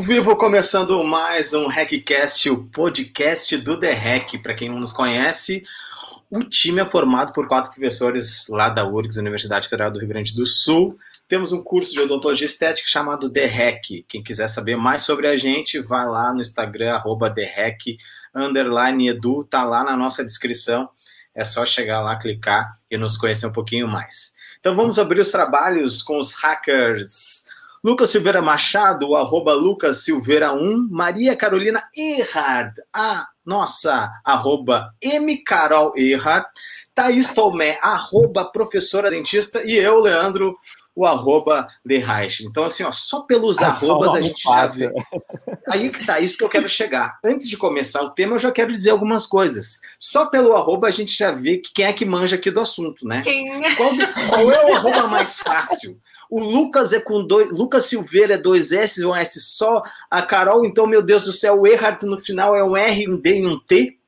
Vivo começando mais um Hackcast, o podcast do The Hack. Para quem não nos conhece, o time é formado por quatro professores lá da URGS, Universidade Federal do Rio Grande do Sul. Temos um curso de odontologia estética chamado The Hack. Quem quiser saber mais sobre a gente, vai lá no Instagram, arroba The underline edu, tá lá na nossa descrição. É só chegar lá, clicar e nos conhecer um pouquinho mais. Então vamos abrir os trabalhos com os hackers. Lucas Silveira Machado, arroba Lucas Silveira 1, Maria Carolina Erhard, a nossa, arroba M. Carol Erhard, Thaís Tomé, arroba professora dentista, e eu, Leandro, o arroba de Reich. Então, assim, ó, só pelos é arrobas só a gente fácil. já vê. Aí que tá, isso que eu quero chegar. Antes de começar o tema, eu já quero dizer algumas coisas. Só pelo arroba a gente já vê que quem é que manja aqui do assunto, né? Quem? Qual, qual é o arroba mais fácil? O Lucas é com dois. Lucas Silveira é dois S, um S só. A Carol, então, meu Deus do céu, o Erhard no final é um R, um D e um T.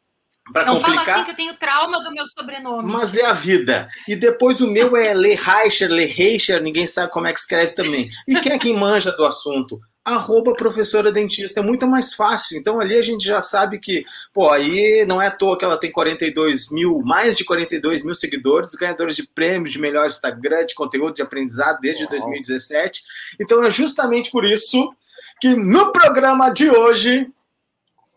Pra não complicar. fala assim que eu tenho trauma do meu sobrenome. Mas é a vida. E depois o meu é Le Reicher, Le Reicher, ninguém sabe como é que escreve também. E quem é quem manja do assunto? Arroba professora dentista, é muito mais fácil. Então ali a gente já sabe que, pô, aí não é à toa que ela tem 42 mil, mais de 42 mil seguidores, ganhadores de prêmio de melhor Instagram, de conteúdo de aprendizado desde Uau. 2017. Então é justamente por isso que no programa de hoje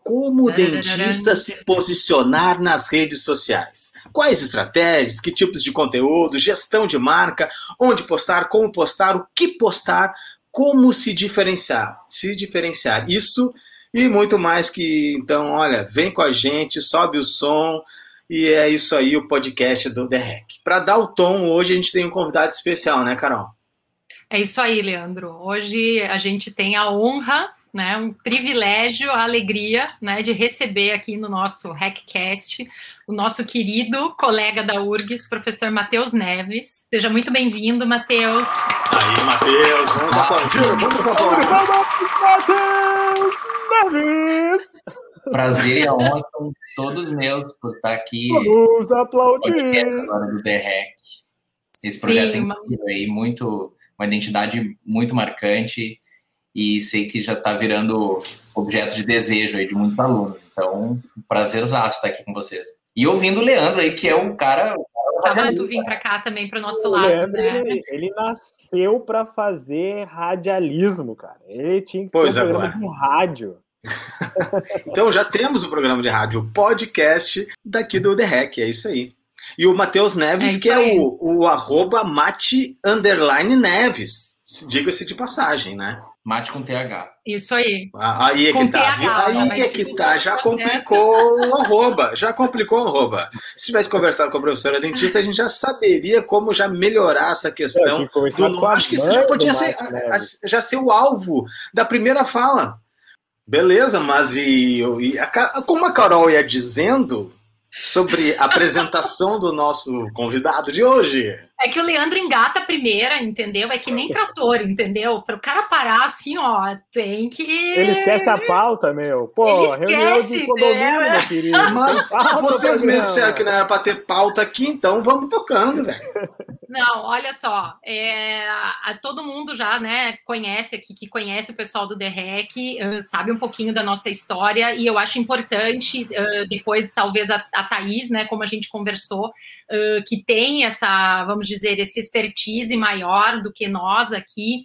como o dentista se posicionar nas redes sociais? Quais estratégias, que tipos de conteúdo, gestão de marca, onde postar, como postar, o que postar, como se diferenciar? Se diferenciar. Isso e muito mais que. Então, olha, vem com a gente, sobe o som. E é isso aí, o podcast do The Hack. Para dar o tom, hoje a gente tem um convidado especial, né, Carol? É isso aí, Leandro. Hoje a gente tem a honra né, um privilégio, a alegria, né, de receber aqui no nosso Hackcast o nosso querido colega da URGS, professor Matheus Neves. Seja muito bem-vindo, Matheus. Aí, Matheus, vamos aplaudir, vamos aplaudir. Matheus Neves! Prazer e a honra são todos meus por estar aqui. Vamos aplaudir! Agora do The Hack. Esse projeto Sim, é aí, muito, uma identidade muito marcante e sei que já está virando objeto de desejo aí de muitos alunos. Então, um prazerzaço estar aqui com vocês. E ouvindo o Leandro aí, que é o cara. Tava tu vir para cá também para o nosso lado. Leandro, né? ele, ele, nasceu para fazer radialismo, cara. Ele tinha que pois ter um agora. programa de rádio. então já temos o um programa de rádio, podcast daqui do The Hack, é isso aí. E o Matheus Neves, é que aí. é o, o arroba mate underline Neves, diga-se de passagem, né? Mate com TH. Isso aí. Ah, aí é que com tá. TH, aí é que tá. Já complicou o arroba. Já complicou o arroba. Se tivesse conversado com a professora dentista, a gente já saberia como já melhorar essa questão. Do, acho que isso já podia ser, já ser o alvo da primeira fala. Beleza, mas e, e a, como a Carol ia dizendo, sobre a apresentação do nosso convidado de hoje. É que o Leandro engata a primeira, entendeu? É que nem trator, entendeu? Para o cara parar assim, ó, tem que. Ele esquece a pauta, meu. Pô, Ele reunião esquece, de condomínio, né? meu querido. Mas vocês mesmos disseram que não era para ter pauta aqui, então vamos tocando, velho. Não, olha só, é, a, todo mundo já né, conhece aqui, que conhece o pessoal do DREC, uh, sabe um pouquinho da nossa história, e eu acho importante, uh, depois, talvez a, a Thaís, né, como a gente conversou, uh, que tem essa, vamos dizer, esse expertise maior do que nós aqui,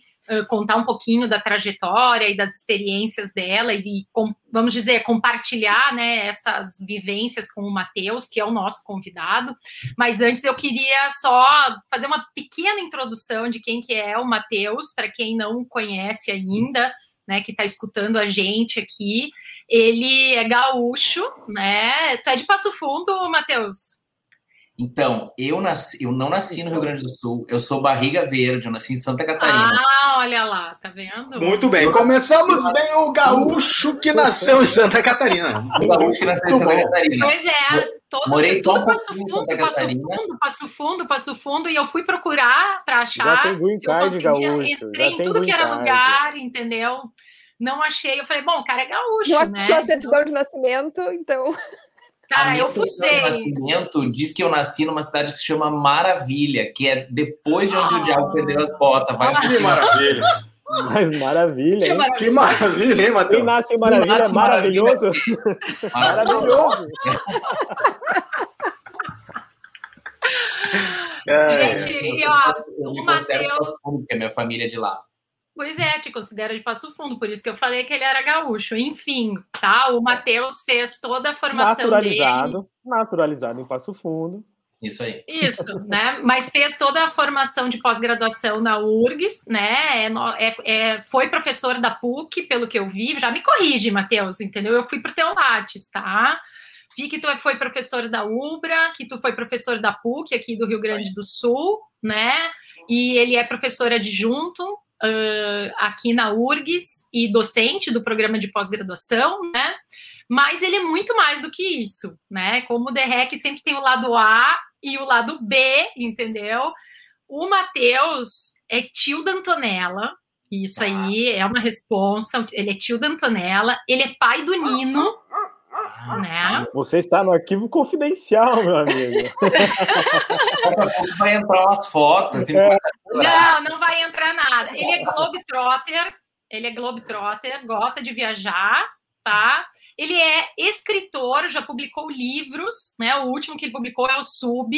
contar um pouquinho da trajetória e das experiências dela e, vamos dizer, compartilhar né, essas vivências com o Matheus, que é o nosso convidado. Mas antes eu queria só fazer uma pequena introdução de quem que é o Matheus, para quem não conhece ainda, né, que está escutando a gente aqui. Ele é gaúcho, né? Tu é de Passo Fundo, Matheus? Então, eu, nasci, eu não nasci no Rio Grande do Sul, eu sou barriga verde, eu nasci em Santa Catarina. Ah, olha lá, tá vendo? Muito bem, começamos bem o gaúcho que nasceu em Santa Catarina. O gaúcho que nasceu em Santa Catarina. Pois é, todo, Morei só um Passo Fundo, Passo Fundo, Passo Fundo, Passo Fundo, e eu fui procurar para achar Já tem green card, gaúcho. Entrei em tudo que era lugar, entendeu? Não achei, eu falei, bom, o cara é gaúcho, Não né? achou a certidão de nascimento, então... Cara, eu fucei. nascimento diz que eu nasci numa cidade que se chama Maravilha, que é depois de onde oh. o diabo perdeu as botas. Vai que maravilha! Mas maravilha, hein? Que maravilha, maravilha hein, Matheus? Quem nasce em maravilha é maravilhoso. Maravilhoso. Gente, e ó, o Matheus. Porque minha família é de lá. Pois é, te considera de Passo Fundo, por isso que eu falei que ele era gaúcho. Enfim, tá? O Matheus fez toda a formação naturalizado, dele. Naturalizado em Passo Fundo. Isso aí. Isso, né? Mas fez toda a formação de pós-graduação na URGS, né? É, é, é, foi professor da PUC, pelo que eu vi. Já me corrige, Matheus, entendeu? Eu fui para o Teolates, tá? Vi que tu foi professor da UBRA, que tu foi professor da PUC aqui do Rio Grande do Sul, né? E ele é professor adjunto uh, aqui na URGS e docente do programa de pós-graduação, né? Mas ele é muito mais do que isso, né? Como o DREC sempre tem o lado A e o lado B, entendeu? O Matheus é tio da Antonella, isso aí é uma responsa. Ele é tio da Antonella, ele é pai do Nino, né? Você está no arquivo confidencial, meu amigo. vai entrar umas fotos. Assim, é. Não, não vai entrar nada. Ele é Globetrotter, ele é Globetrotter, gosta de viajar, tá? Ele é escritor, já publicou livros, né? O último que ele publicou é o Sub,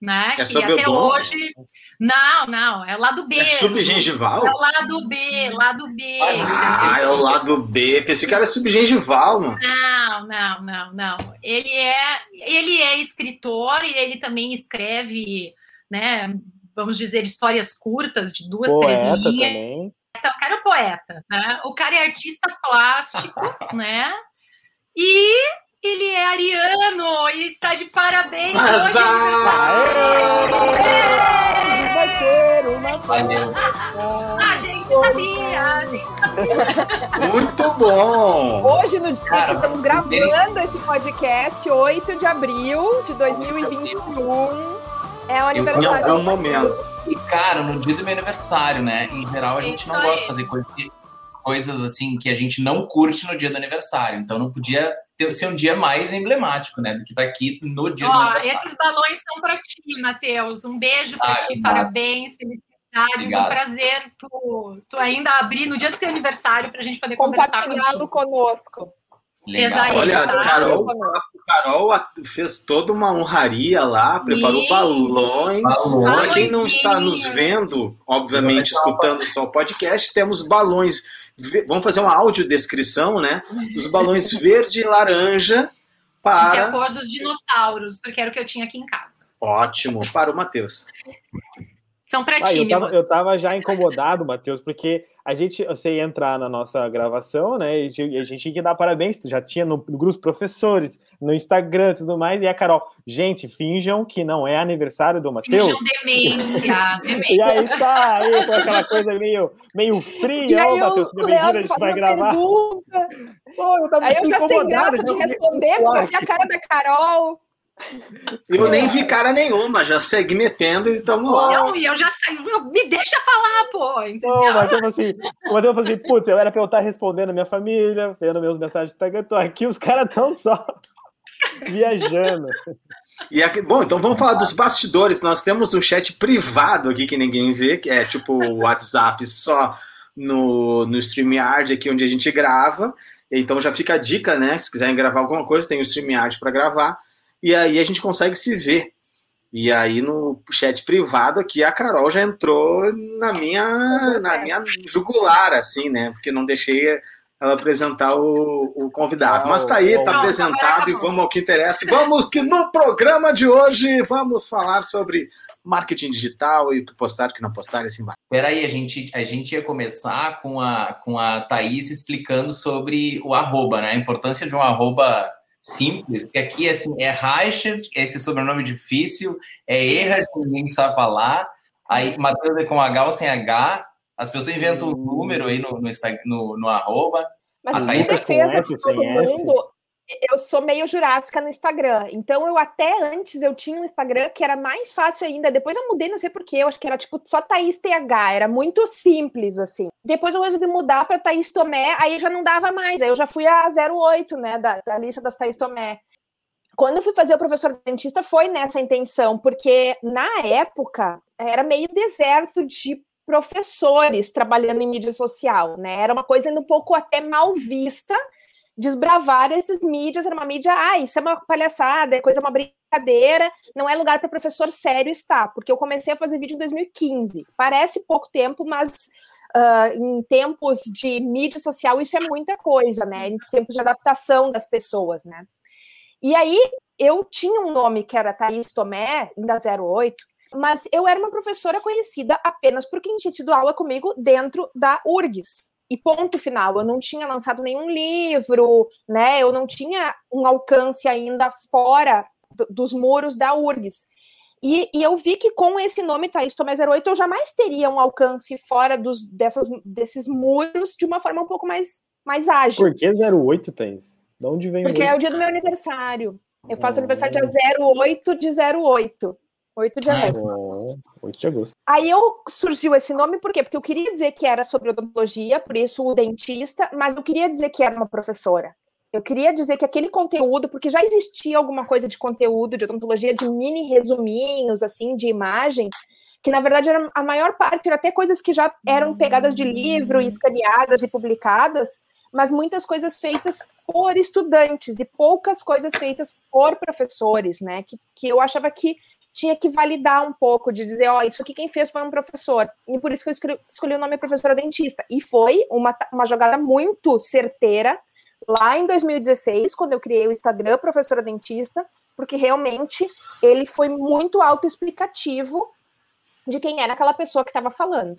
né? É que até hoje. Não, não, é o lado B. É subgengival? É o lado B, lado B. Ah, é o lado B. Pensei que era subgengival, mano. Não, não, não, não. Ele é, ele é escritor e ele também escreve, né? Vamos dizer, histórias curtas de duas, poeta três linhas. Também. Então, o cara é poeta, né? O cara é artista plástico, né? E ele é ariano e está de parabéns Mas, hoje. Vai ter uma Valeu. A gente sabia, a gente sabia. Muito bom! Hoje, no dia Cara, que estamos gravando esse podcast, 8 de abril de 2021, é o aniversário. Em algum momento. E, cara, no dia do meu aniversário, né? Em geral, a gente não gosta de fazer coisa que coisas assim que a gente não curte no dia do aniversário. Então não podia ter, ser um dia mais emblemático, né? Do que daqui tá no dia Ó, do aniversário. Esses balões são para ti, Matheus. Um beijo para ah, ti, parabéns, felicidades, Obrigado. um prazer tu, tu ainda abrir no dia do teu aniversário para a gente poder conversar contigo. conosco. Legal. Olha, tá? Carol, Carol fez toda uma honraria lá, preparou Sim. balões. Para quem não está nos vendo, obviamente escutando só o podcast, temos balões Vamos fazer uma audiodescrição, né? Dos balões verde e laranja para. De acordo com os dinossauros, porque era o que eu tinha aqui em casa. Ótimo, para o Matheus. São para ah, eu, tava, eu tava já incomodado, Matheus, porque a gente, você ia entrar na nossa gravação, né? E a gente tinha que dar parabéns, já tinha no, no grupo professores, no Instagram e tudo mais, e a Carol, gente, finjam que não é aniversário do Matheus. Finjam demência, demência. E aí tá, aí com aquela coisa meio, meio fria, ó, Matheus, bem-vindo, a gente vai gravar. Pô, eu aí eu já sei graça de responder, porque a cara da Carol. Eu nem vi cara nenhuma, já segui metendo e estamos lá. Não, e eu já saí, me deixa falar, pô. Entendeu? Não, mas eu assim, mas eu falei assim, putz, eu era pra eu estar respondendo a minha família, vendo meus mensagens do Instagram, tô aqui, os caras estão só viajando. E aqui, bom, então vamos falar dos bastidores. Nós temos um chat privado aqui que ninguém vê, que é tipo o WhatsApp só no, no StreamYard aqui onde a gente grava. Então já fica a dica, né? Se quiserem gravar alguma coisa, tem o StreamYard para gravar e aí a gente consegue se ver. E aí no chat privado aqui a Carol já entrou na minha na minha jugular assim, né? Porque não deixei ela apresentar o, o convidado. Mas tá aí, tá apresentado e vamos ao que interessa. Vamos que no programa de hoje vamos falar sobre marketing digital e o que postar, o que não postar e assim vai. Peraí, a gente, a gente ia começar com a, com a Thaís explicando sobre o arroba, né? A importância de um arroba simples, porque aqui assim, é Reichert, esse sobrenome difícil, é Erhard, ninguém sabe falar, aí Matheus é com H ou sem H, as pessoas inventam um número aí no, no, no, no arroba. Mas a Thaís defesa de todo mundo, eu sou meio jurássica no Instagram. Então, eu até antes eu tinha um Instagram que era mais fácil ainda. Depois eu mudei, não sei porquê. Eu acho que era tipo só Thaís TH. Era muito simples, assim. Depois eu resolvi mudar para Thaís Tomé. Aí já não dava mais. Aí eu já fui a 08, né? Da, da lista das Thaís Tomé. Quando eu fui fazer o professor dentista, foi nessa intenção, porque na época era meio deserto de professores trabalhando em mídia social, né? Era uma coisa ainda um pouco até mal vista, desbravar esses mídias, era uma mídia, ah, isso é uma palhaçada, é coisa, uma brincadeira, não é lugar para professor sério estar, porque eu comecei a fazer vídeo em 2015. Parece pouco tempo, mas uh, em tempos de mídia social isso é muita coisa, né? Em tempos de adaptação das pessoas, né? E aí eu tinha um nome que era Thaís Tomé, ainda 08, mas eu era uma professora conhecida apenas por quem tinha tido aula comigo dentro da URGS. E ponto final, eu não tinha lançado nenhum livro, né? Eu não tinha um alcance ainda fora dos muros da URGS. E, e, eu vi que com esse nome Thaís Tomé 08 eu jamais teria um alcance fora dos, dessas, desses muros de uma forma um pouco mais, mais ágil. Por que 08, Thaís? De onde vem Porque é o dia do meu aniversário. Eu faço ah. aniversário dia 08 de 08. 8 de agosto. Ah, 8 de agosto. Aí eu surgiu esse nome, por quê? Porque eu queria dizer que era sobre odontologia, por isso o dentista, mas eu queria dizer que era uma professora. Eu queria dizer que aquele conteúdo, porque já existia alguma coisa de conteúdo de odontologia, de mini resuminhos, assim, de imagem, que na verdade era, a maior parte era até coisas que já eram pegadas de livro, escaneadas e publicadas, mas muitas coisas feitas por estudantes e poucas coisas feitas por professores, né? Que, que eu achava que tinha que validar um pouco, de dizer, ó, oh, isso aqui quem fez foi um professor. E por isso que eu escolhi, escolhi o nome professora dentista. E foi uma, uma jogada muito certeira lá em 2016, quando eu criei o Instagram Professora Dentista, porque realmente ele foi muito autoexplicativo de quem era aquela pessoa que estava falando.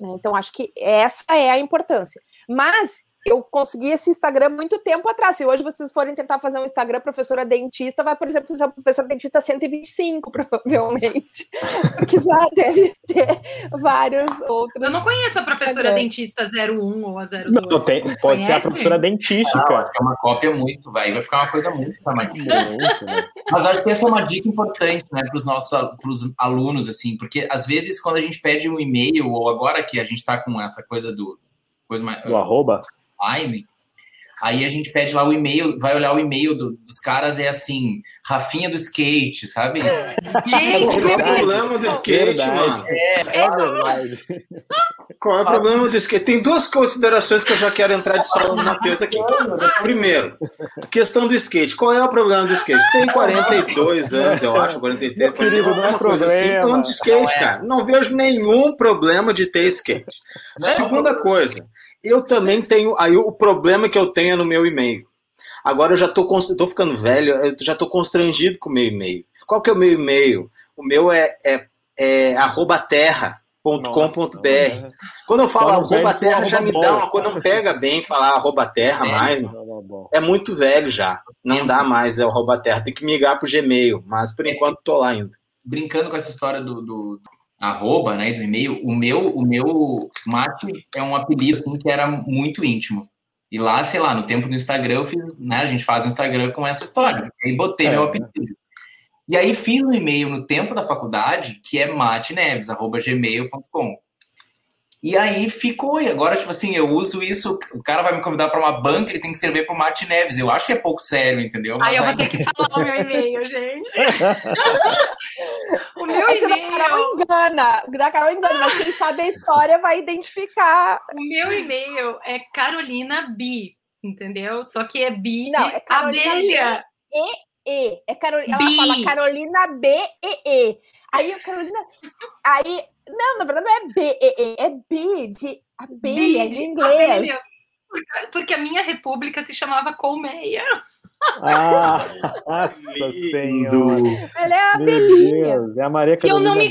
Né? Então, acho que essa é a importância. Mas eu consegui esse Instagram muito tempo atrás. Se hoje vocês forem tentar fazer um Instagram professora dentista, vai, por exemplo, ser professora dentista 125, provavelmente. Porque já deve ter vários outros. Eu não conheço a professora é. dentista 01 ou a 02. Não, tem, pode Conhece? ser a professora dentística. Ah, acho que é uma cópia muito, vai. Vai ficar uma coisa muito tamanha. Muito, né? Mas acho que essa é uma dica importante, né, para os nossos pros alunos, assim, porque às vezes quando a gente pede um e-mail, ou agora que a gente está com essa coisa do. Coisa mais, do arroba? Time, aí a gente pede lá o e-mail, vai olhar o e-mail do, dos caras, é assim, Rafinha do skate, sabe? Gente, qual é o problema do skate, verdade. mano? É, é verdade. Qual é o problema do skate? Tem duas considerações que eu já quero entrar de solo no Matheus aqui. Primeiro, questão do skate. Qual é o problema do skate? Tem 42 anos, eu acho, 43, Meu querido, não é coisa assim. Ando de skate, cara. Não vejo nenhum problema de ter skate. Segunda coisa, eu também tenho. Aí o problema que eu tenho é no meu e-mail. Agora eu já tô, tô ficando velho, eu já tô constrangido com o meu e-mail. Qual que é o meu e-mail? O meu é, é, é arroba terra.com.br. Quando eu falo arroba terra, já me dá uma coisa, não pega bem falar arroba terra é, mais. É muito velho já. Não dá mais é o arroba terra. Tem que migrar pro Gmail, mas por enquanto tô lá ainda. Brincando com essa história do, do arroba, né, do e-mail, o meu, o meu mate é um apelido assim, que era muito íntimo. E lá, sei lá, no tempo do Instagram, eu fiz, né, a gente faz um Instagram com essa história. E aí botei é, meu apelido. E aí fiz um e-mail no tempo da faculdade, que é mateneves@gmail.com. E aí ficou, e agora, tipo assim, eu uso isso, o cara vai me convidar para uma banca, ele tem que escrever pro Mate Neves. Eu acho que é pouco sério, entendeu? Aí eu vou ter que falar o meu e-mail, gente. o meu é e-mail. Da Carol engana, da Carol engana, mas quem sabe a história vai identificar. O meu e-mail é Carolina B, entendeu? Só que é B Não, é Carolina abelha. E, E. É Carol... Ela fala Carolina B, E, E. Aí a Carolina. Aí não, na verdade não é B, é, é B de abelha, de, de inglês. Abelha. Porque a minha república se chamava Colmeia. Ah, nossa senhora. Ela é a abelhinha. Deus, é a Maria eu não me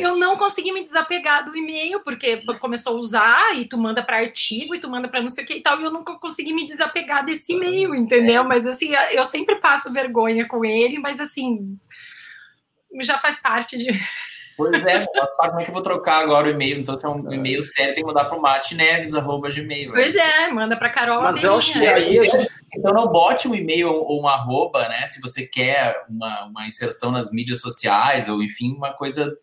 eu não consegui me desapegar do e-mail, porque começou a usar e tu manda para artigo e tu manda para não sei o que e tal, e eu nunca consegui me desapegar desse e-mail, entendeu? Mas assim, eu sempre passo vergonha com ele, mas assim, já faz parte de Pois é, como é que eu vou trocar agora o e-mail? Então, se é um e-mail sério, tem que mandar para o mateneves.gmail. Pois é, manda para Carol. Mas eu acho que aí a gente... Então, não bote um e-mail ou um arroba, né? Se você quer uma, uma inserção nas mídias sociais, ou enfim, uma coisa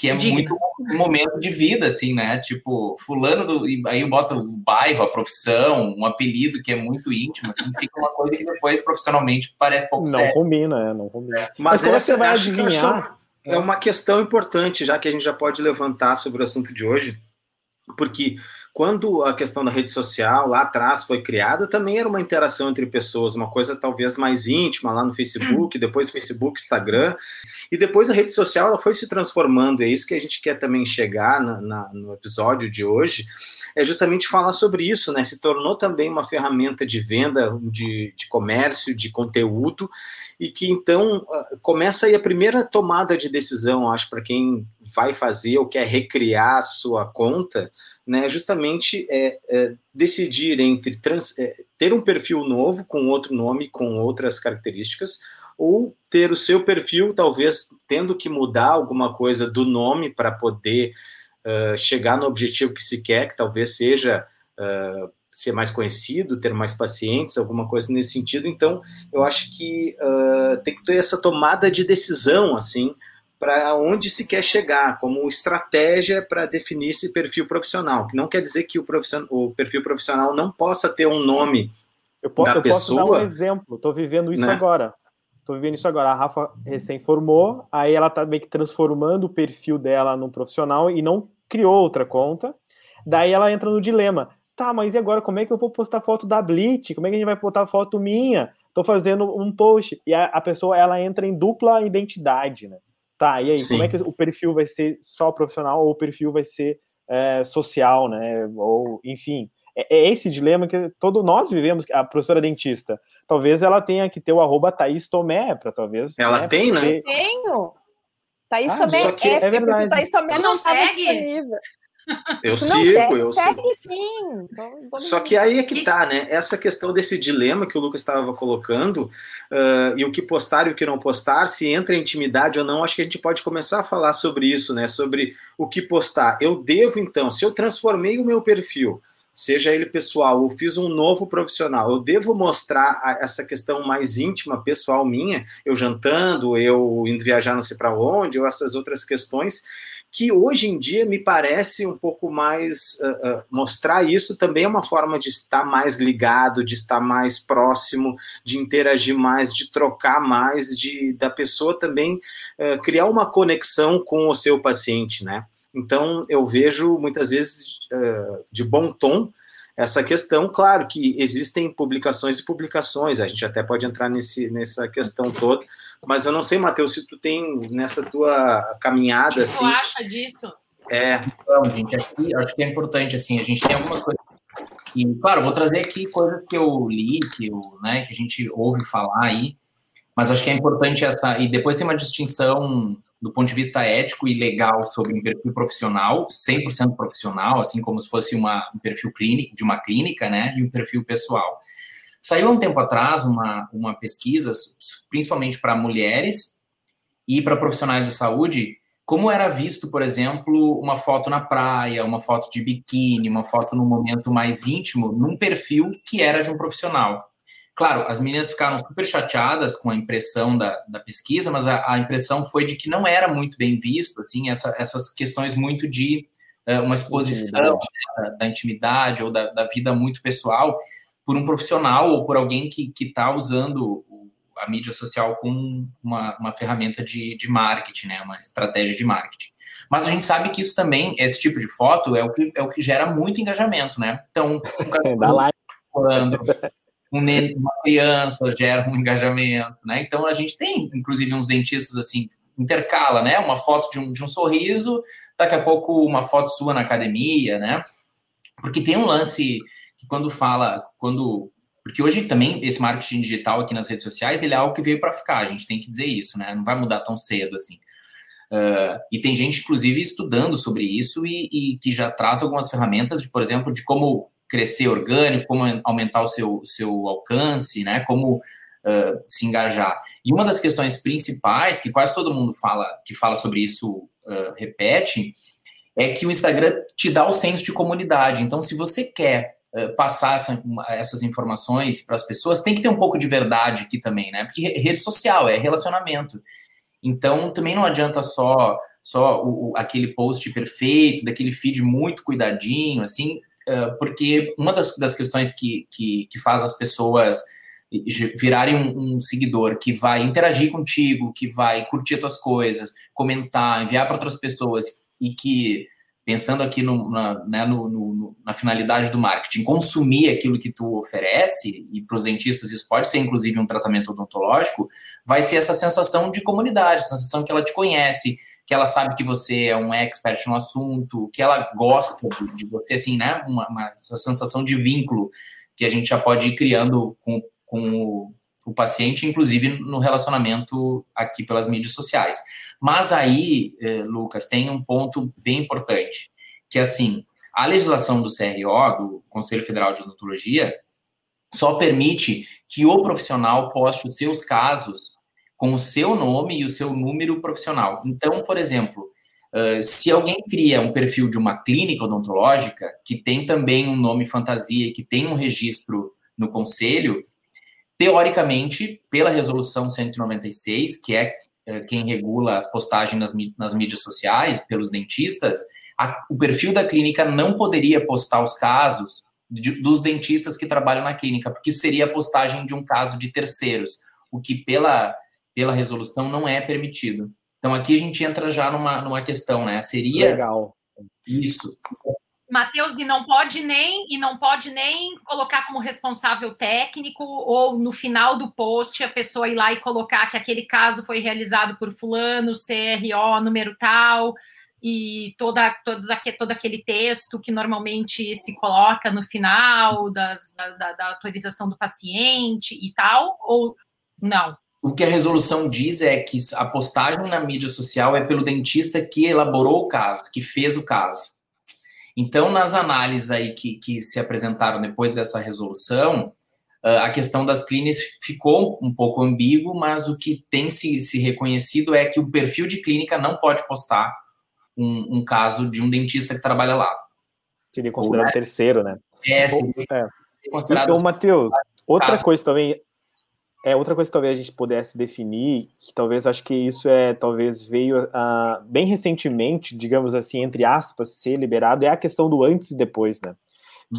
que é Digna. muito um momento de vida, assim, né? Tipo, fulano do. Aí eu boto o bairro, a profissão, um apelido que é muito íntimo, assim, fica uma coisa que depois profissionalmente parece pouco Não sério. combina, é, não combina. Mas, Mas essa, você vai adivinhar. É uma questão importante, já que a gente já pode levantar sobre o assunto de hoje, porque quando a questão da rede social lá atrás foi criada, também era uma interação entre pessoas, uma coisa talvez mais íntima lá no Facebook, hum. depois Facebook, Instagram, e depois a rede social ela foi se transformando, é isso que a gente quer também chegar na, na, no episódio de hoje, é justamente falar sobre isso, né? Se tornou também uma ferramenta de venda, de, de comércio, de conteúdo, e que então ah, começa aí a primeira tomada de decisão, acho, para quem vai fazer ou quer recriar a sua conta, né, justamente é, é decidir entre trans, é, ter um perfil novo com outro nome, com outras características, ou ter o seu perfil, talvez tendo que mudar alguma coisa do nome para poder uh, chegar no objetivo que se quer, que talvez seja uh, ser mais conhecido, ter mais pacientes, alguma coisa nesse sentido. Então, eu acho que uh, tem que ter essa tomada de decisão, assim, para onde se quer chegar, como estratégia para definir esse perfil profissional. Que não quer dizer que o, profissional, o perfil profissional não possa ter um nome eu posso, da eu pessoa. Posso dar um exemplo. Estou vivendo isso né? agora. Estou vivendo isso agora. A Rafa recém formou, aí ela está meio que transformando o perfil dela num profissional e não criou outra conta. Daí ela entra no dilema. Tá, mas e agora como é que eu vou postar foto da Blitz? Como é que a gente vai botar foto minha? Estou fazendo um post. E a, a pessoa ela entra em dupla identidade, né? Tá, e aí, Sim. como é que o perfil vai ser só profissional ou o perfil vai ser é, social, né? Ou, enfim, é, é, esse dilema que todo nós vivemos, a professora dentista. Talvez ela tenha que ter o arroba Thaís Tomé, para talvez. Ela né, tem, né? Tenho. Thaís ah, Tomé é, é verdade. Thaís Tomé não estava disponível. Eu sigo, eu segue sigo. sim. Então, Só que aí é que tá, né? Essa questão desse dilema que o Lucas estava colocando, uh, e o que postar e o que não postar, se entra em intimidade ou não, acho que a gente pode começar a falar sobre isso, né? Sobre o que postar. Eu devo, então, se eu transformei o meu perfil, seja ele pessoal ou fiz um novo profissional, eu devo mostrar essa questão mais íntima, pessoal minha, eu jantando, eu indo viajar não sei para onde, ou essas outras questões que hoje em dia me parece um pouco mais uh, uh, mostrar isso também é uma forma de estar mais ligado, de estar mais próximo, de interagir mais, de trocar mais, de da pessoa também uh, criar uma conexão com o seu paciente, né? Então eu vejo muitas vezes de bom tom essa questão, claro que existem publicações e publicações, a gente até pode entrar nesse, nessa questão toda, mas eu não sei, Matheus, se tu tem nessa tua caminhada. O que assim, tu acha disso? É. Então, gente, aqui, acho que é importante, assim, a gente tem alguma coisa. E, claro, vou trazer aqui coisas que eu li, que, eu, né, que a gente ouve falar aí, mas acho que é importante essa. E depois tem uma distinção do ponto de vista ético e legal sobre um perfil profissional, 100% profissional, assim como se fosse uma, um perfil clínico, de uma clínica, né, e um perfil pessoal. Saiu há um tempo atrás uma, uma pesquisa, principalmente para mulheres e para profissionais de saúde, como era visto, por exemplo, uma foto na praia, uma foto de biquíni, uma foto num momento mais íntimo, num perfil que era de um profissional. Claro, as meninas ficaram super chateadas com a impressão da, da pesquisa, mas a, a, impressão foi de que não era muito bem visto, assim, essa, essas questões muito de uh, uma exposição né, da, da, intimidade ou da, da, vida muito pessoal por um profissional ou por alguém que está usando a mídia social como uma, uma ferramenta de, de marketing, né, uma estratégia de marketing. Mas a gente sabe que isso também, esse tipo de foto, é o que, é o que gera muito engajamento, né? Então, um cara falando, um neném, uma criança gera um engajamento, né? Então a gente tem, inclusive, uns dentistas assim, intercala, né? Uma foto de um, de um sorriso, daqui a pouco uma foto sua na academia, né? Porque tem um lance que quando fala, quando porque hoje também esse marketing digital aqui nas redes sociais ele é algo que veio para ficar, a gente tem que dizer isso, né? Não vai mudar tão cedo assim. Uh, e tem gente, inclusive, estudando sobre isso e, e, que já traz algumas ferramentas, de, por exemplo, de como crescer orgânico, como aumentar o seu, seu alcance, né? Como uh, se engajar. E uma das questões principais, que quase todo mundo fala, que fala sobre isso, uh, repete, é que o Instagram te dá o senso de comunidade. Então, se você quer uh, passar essa, essas informações para as pessoas, tem que ter um pouco de verdade aqui também, né? Porque rede social é relacionamento. Então, também não adianta só só o, aquele post perfeito, daquele feed muito cuidadinho, assim, porque uma das, das questões que, que, que, faz as pessoas virarem um, um, seguidor que vai interagir contigo, que vai curtir as tuas coisas, comentar, enviar para outras pessoas e que, pensando aqui no, na, né, no, no, na finalidade do marketing, consumir aquilo que tu oferece, e para os dentistas isso pode ser inclusive um tratamento odontológico, vai ser essa sensação de comunidade, sensação que ela te conhece, que ela sabe que você é um expert no assunto, que ela gosta de, de você, assim, né? Uma, uma, essa sensação de vínculo que a gente já pode ir criando com, com o, o paciente, inclusive no relacionamento aqui pelas mídias sociais. Mas aí, eh, Lucas, tem um ponto bem importante, que assim, a legislação do CRO, do Conselho Federal de Odontologia, só permite que o profissional poste os seus casos com o seu nome e o seu número profissional. Então, por exemplo, se alguém cria um perfil de uma clínica odontológica, que tem também um nome fantasia e que tem um registro no conselho, teoricamente, pela resolução 196, que é quem regula as postagens nas, nas mídias sociais, pelos dentistas, a, o perfil da clínica não poderia postar os casos de, dos dentistas que trabalham na clínica, porque isso seria a postagem de um caso de terceiros, o que pela pela resolução não é permitido. Então aqui a gente entra já numa, numa questão, né? Seria legal isso. Matheus, e não pode nem e não pode nem colocar como responsável técnico ou no final do post a pessoa ir lá e colocar que aquele caso foi realizado por fulano, CRO, número tal, e toda, todos, todo aquele texto que normalmente se coloca no final das, da, da, da autorização do paciente e tal, ou não? O que a resolução diz é que a postagem na mídia social é pelo dentista que elaborou o caso, que fez o caso. Então, nas análises aí que, que se apresentaram depois dessa resolução, ah, a questão das clínicas ficou um pouco ambíguo, mas o que tem se, se reconhecido é que o perfil de clínica não pode postar um, um caso de um dentista que trabalha lá. Seria considerado Ou, terceiro, né? É, seria é. considerado... Então, Matheus, outra coisa também, é, outra coisa que talvez a gente pudesse definir, que talvez acho que isso é talvez veio uh, bem recentemente, digamos assim, entre aspas, ser liberado, é a questão do antes e depois, né?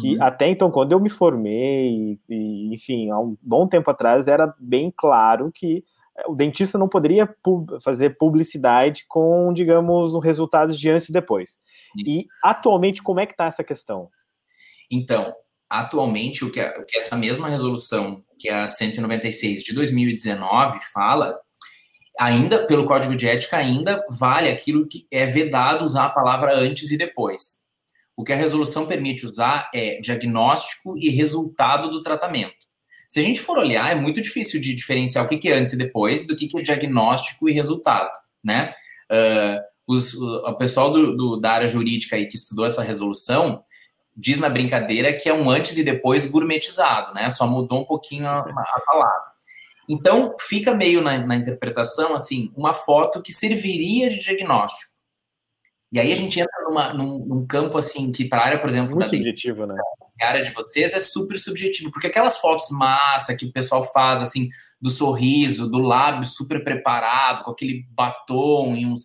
Que uhum. até então, quando eu me formei, e, enfim, há um bom tempo atrás, era bem claro que é, o dentista não poderia pub fazer publicidade com, digamos, os resultados de antes e depois. Uhum. E atualmente, como é que está essa questão? Então, atualmente, o que, o que essa mesma resolução que é a 196 de 2019 fala, ainda pelo código de ética ainda vale aquilo que é vedado usar a palavra antes e depois. O que a resolução permite usar é diagnóstico e resultado do tratamento. Se a gente for olhar, é muito difícil de diferenciar o que é antes e depois do que é diagnóstico e resultado, né? Uh, os, o pessoal do, do, da área jurídica aí que estudou essa resolução diz na brincadeira que é um antes e depois gourmetizado, né? Só mudou um pouquinho a, a palavra. Então, fica meio na, na, interpretação, assim, uma foto que serviria de diagnóstico. E aí a gente entra numa, num, num campo, assim, que para a área, por exemplo... Muito subjetivo, né? A área de vocês é super subjetivo, porque aquelas fotos massa que o pessoal faz, assim, do sorriso, do lábio super preparado, com aquele batom e uns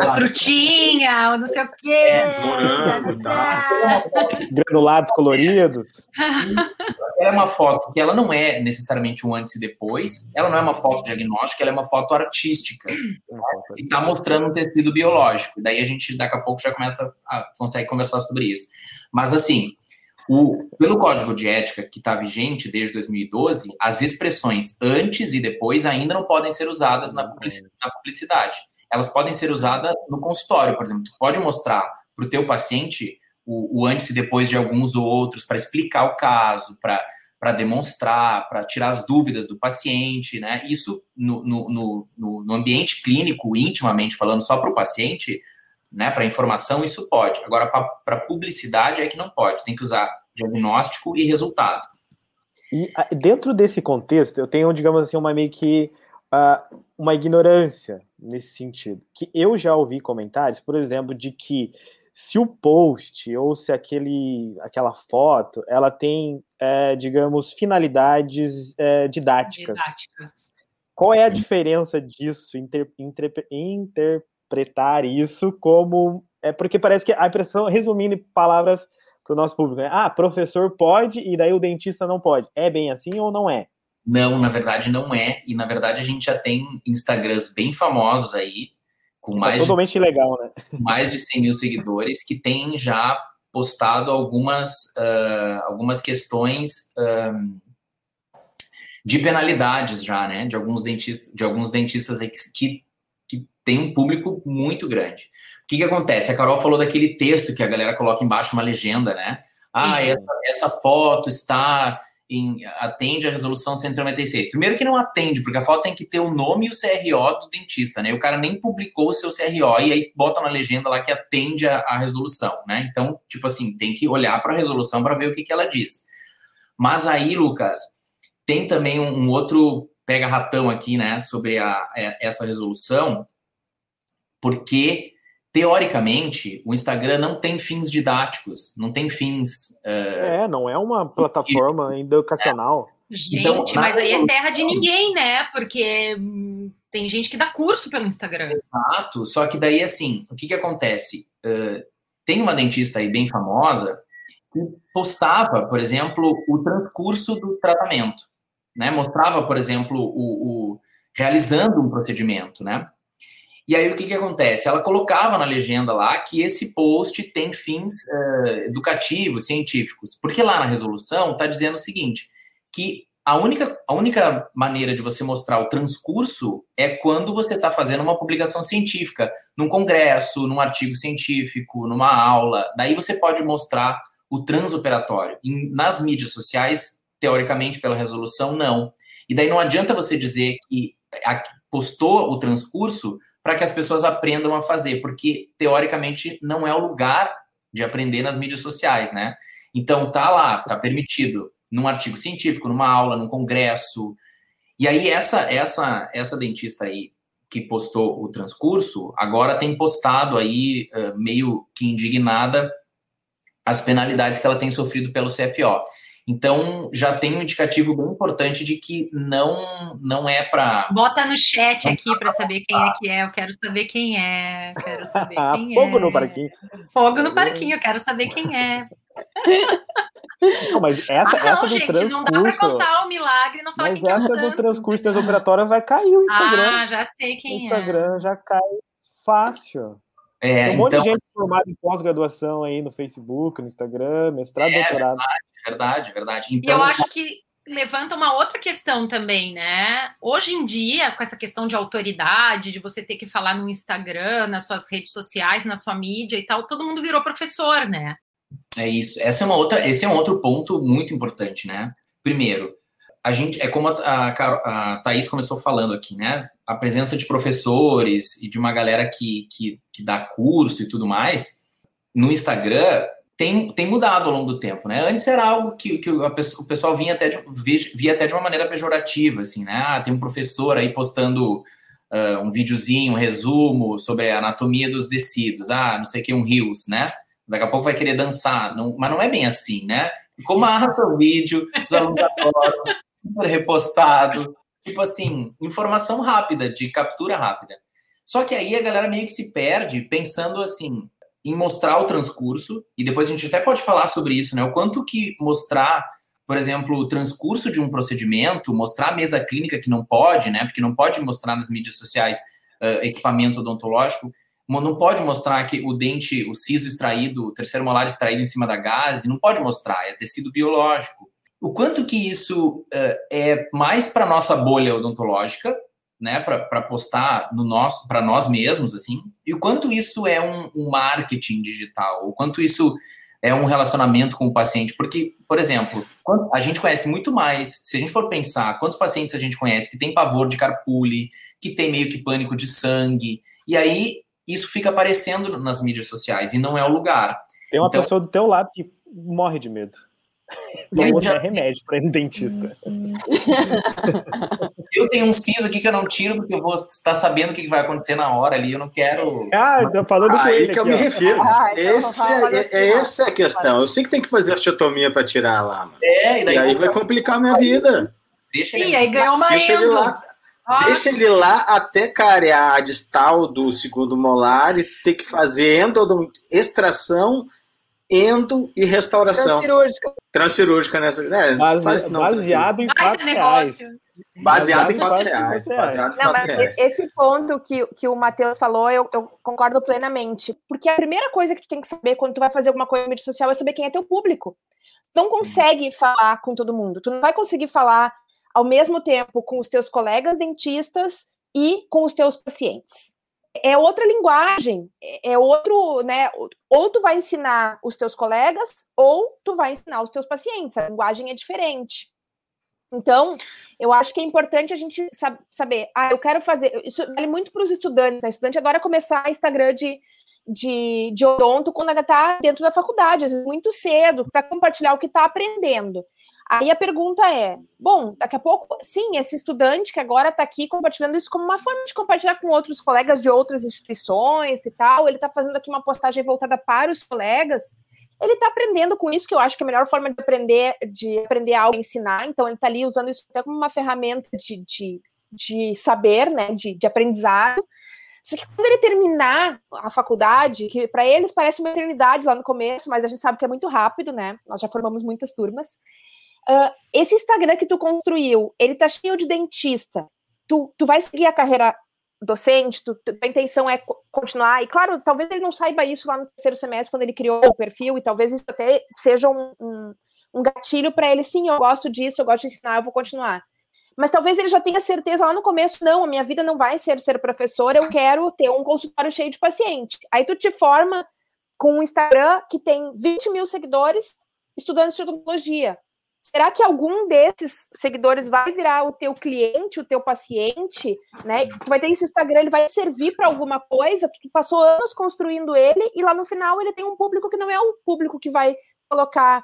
a frutinha, não sei o quê. É, morango, tá. Granulados coloridos. É uma foto que ela não é necessariamente um antes e depois, ela não é uma foto diagnóstica, ela é uma foto artística. E está mostrando um tecido biológico. Daí a gente, daqui a pouco, já começa a, consegue conversar sobre isso. Mas, assim, o, pelo código de ética que está vigente desde 2012, as expressões antes e depois ainda não podem ser usadas na publicidade elas podem ser usadas no consultório, por exemplo. Tu pode mostrar para o teu paciente o, o, antes e depois de alguns outros, para explicar o caso, para demonstrar, para tirar as dúvidas do paciente, né? Isso no, no, no, no ambiente clínico, intimamente falando, só para o paciente, né? Para informação, isso pode. Agora, para publicidade é que não pode. Tem que usar diagnóstico e resultado. E dentro desse contexto, eu tenho, digamos assim, uma meio que uh, uma ignorância nesse sentido. Que eu já ouvi comentários, por exemplo, de que se o post ou se aquele, aquela foto ela tem, é, digamos, finalidades é, didáticas. didáticas. Qual é a diferença disso, inter, inter, interpretar isso como. É porque parece que a impressão, resumindo em palavras para o nosso público, né? Ah, professor pode e daí o dentista não pode. É bem assim ou não é? Não, na verdade não é. E na verdade a gente já tem Instagrams bem famosos aí, com tá mais. totalmente de, legal, né? Mais de 100 mil seguidores, que tem já postado algumas, uh, algumas questões uh, de penalidades já, né? De alguns dentistas, de alguns dentistas que, que tem um público muito grande. O que, que acontece? A Carol falou daquele texto que a galera coloca embaixo uma legenda, né? Ah, essa, essa foto está em, atende a resolução 196. Primeiro que não atende, porque a foto tem que ter o nome e o CRO do dentista, né? O cara nem publicou o seu CRO e aí bota na legenda lá que atende a, resolução, né? Então, tipo assim, tem que olhar para a resolução para ver o que, que ela diz. Mas aí, Lucas, tem também um, um outro pega-ratão aqui, né, sobre a, é, essa resolução, porque teoricamente, o Instagram não tem fins didáticos, não tem fins. Uh... É, não é uma plataforma educacional. Gente, então, mas aí é terra de ninguém, né? Porque hum, tem gente que dá curso pelo Instagram. Exato, só que daí, assim, o que, que acontece? Uh, tem uma dentista aí bem famosa que postava, por exemplo, o transcurso do tratamento, né? Mostrava, por exemplo, o, o realizando um procedimento, né? E aí o que, que acontece? Ela colocava na legenda lá que esse post tem fins uh, educativos, científicos, porque lá na resolução está dizendo o seguinte: que a única, a única maneira de você mostrar o transcurso é quando você está fazendo uma publicação científica, num congresso, num artigo científico, numa aula. Daí você pode mostrar o transoperatório. E nas mídias sociais, teoricamente, pela resolução, não. E daí não adianta você dizer que postou o transcurso para que as pessoas aprendam a fazer, porque teoricamente não é o lugar de aprender nas mídias sociais, né? Então tá lá, tá permitido num artigo científico, numa aula, num congresso. E aí essa essa essa dentista aí que postou o transcurso, agora tem postado aí meio que indignada as penalidades que ela tem sofrido pelo CFO. Então, já tem um indicativo bem importante de que não não é para. Bota no chat aqui para saber quem é que é. Eu quero saber quem é. Quero saber quem Fogo é. no parquinho. Fogo no parquinho, eu quero saber quem é. Não, mas essa, ah, não, essa do gente, transcurso. Não dá pra contar o milagre não falar Mas essa é do transcurso transoperatório vai cair o Instagram. Ah, já sei quem o Instagram é. Instagram já cai fácil. É, um monte então... de gente formada em pós-graduação aí no Facebook, no Instagram, mestrado, é, doutorado. Verdade, verdade, verdade. Então, eu acho que levanta uma outra questão também, né? Hoje em dia, com essa questão de autoridade, de você ter que falar no Instagram, nas suas redes sociais, na sua mídia e tal, todo mundo virou professor, né? É isso. Essa é uma outra, esse é um outro ponto muito importante, né? Primeiro, a gente é como a, a, a Thaís começou falando aqui, né? A presença de professores e de uma galera que, que, que dá curso e tudo mais no Instagram tem, tem mudado ao longo do tempo, né? Antes era algo que, que o pessoal vinha até, de, via até de uma maneira pejorativa, assim, né? Ah, tem um professor aí postando uh, um videozinho, um resumo sobre a anatomia dos tecidos, ah, não sei o que, um rios, né? Daqui a pouco vai querer dançar, não, mas não é bem assim, né? Ficou massa o vídeo, os alunos adoram, super repostado. Tipo assim, informação rápida, de captura rápida. Só que aí a galera meio que se perde pensando assim em mostrar o transcurso, e depois a gente até pode falar sobre isso, né? O quanto que mostrar, por exemplo, o transcurso de um procedimento, mostrar a mesa clínica que não pode, né? Porque não pode mostrar nas mídias sociais uh, equipamento odontológico, não pode mostrar que o dente, o siso extraído, o terceiro molar extraído em cima da gase, não pode mostrar, é tecido biológico o quanto que isso uh, é mais para nossa bolha odontológica, né, para postar no nosso, para nós mesmos, assim, e o quanto isso é um, um, marketing digital, o quanto isso é um relacionamento com o paciente, porque, por exemplo, a gente conhece muito mais, se a gente for pensar, quantos pacientes a gente conhece que tem pavor de carpule, que tem meio que pânico de sangue, e aí isso fica aparecendo nas mídias sociais, e não é o lugar. Tem uma então, pessoa do teu lado que morre de medo. Tomou já... remédio para ir no dentista. eu tenho um siso aqui que eu não tiro porque eu vou estar sabendo o que vai acontecer na hora ali. Eu não quero. Ah, tô falando com ele. que eu me refiro. Ah, então Esse é, é, essa é a questão. Eu sei que tem que fazer a osteotomia para tirar lá. Mano. É, e, daí e aí vai complicar a minha vida. Deixa ele... E aí ganhou uma Deixa ele lá. Ah. Deixa ele lá até carear a distal do segundo molar e ter que fazer endodont... extração endo e restauração. Transcirúrgica. Transcirúrgica nessa. É, Base, faz, não, baseado em fatos reais. Baseado, em fatos reais. Baseado em fatos reais. Esse ponto que, que o Matheus falou, eu, eu, concordo plenamente. Porque a primeira coisa que tu tem que saber quando tu vai fazer alguma coisa em mídia social é saber quem é teu público. Tu não consegue falar com todo mundo. Tu não vai conseguir falar ao mesmo tempo com os teus colegas dentistas e com os teus pacientes é outra linguagem, é, é outro, né? Ou tu vai ensinar os teus colegas, ou tu vai ensinar os teus pacientes. A linguagem é diferente. Então, eu acho que é importante a gente saber. Ah, eu quero fazer. Isso vale muito para os estudantes. Né? Estudante agora começar Instagram de, de, de odonto quando ainda está dentro da faculdade, às vezes muito cedo, para compartilhar o que está aprendendo. Aí a pergunta é: bom, daqui a pouco, sim, esse estudante que agora está aqui compartilhando isso como uma forma de compartilhar com outros colegas de outras instituições e tal, ele está fazendo aqui uma postagem voltada para os colegas. Ele está aprendendo com isso, que eu acho que é a melhor forma de aprender, de aprender algo e ensinar. Então, ele está ali usando isso até como uma ferramenta de, de, de saber, né? De, de aprendizado. Só que quando ele terminar a faculdade, que para eles parece uma eternidade lá no começo, mas a gente sabe que é muito rápido, né? Nós já formamos muitas turmas. Uh, esse Instagram que tu construiu, ele tá cheio de dentista. Tu, tu vai seguir a carreira docente, tu, tu, a intenção é continuar, e claro, talvez ele não saiba isso lá no terceiro semestre, quando ele criou o perfil, e talvez isso até seja um, um, um gatilho para ele, sim, eu gosto disso, eu gosto de ensinar, eu vou continuar. Mas talvez ele já tenha certeza lá no começo, não, a minha vida não vai ser ser professor, eu quero ter um consultório cheio de paciente. Aí tu te forma com um Instagram que tem 20 mil seguidores, estudantes de odontologia será que algum desses seguidores vai virar o teu cliente, o teu paciente, né? Tu vai ter esse Instagram, ele vai servir para alguma coisa, tu passou anos construindo ele e lá no final ele tem um público que não é o público que vai colocar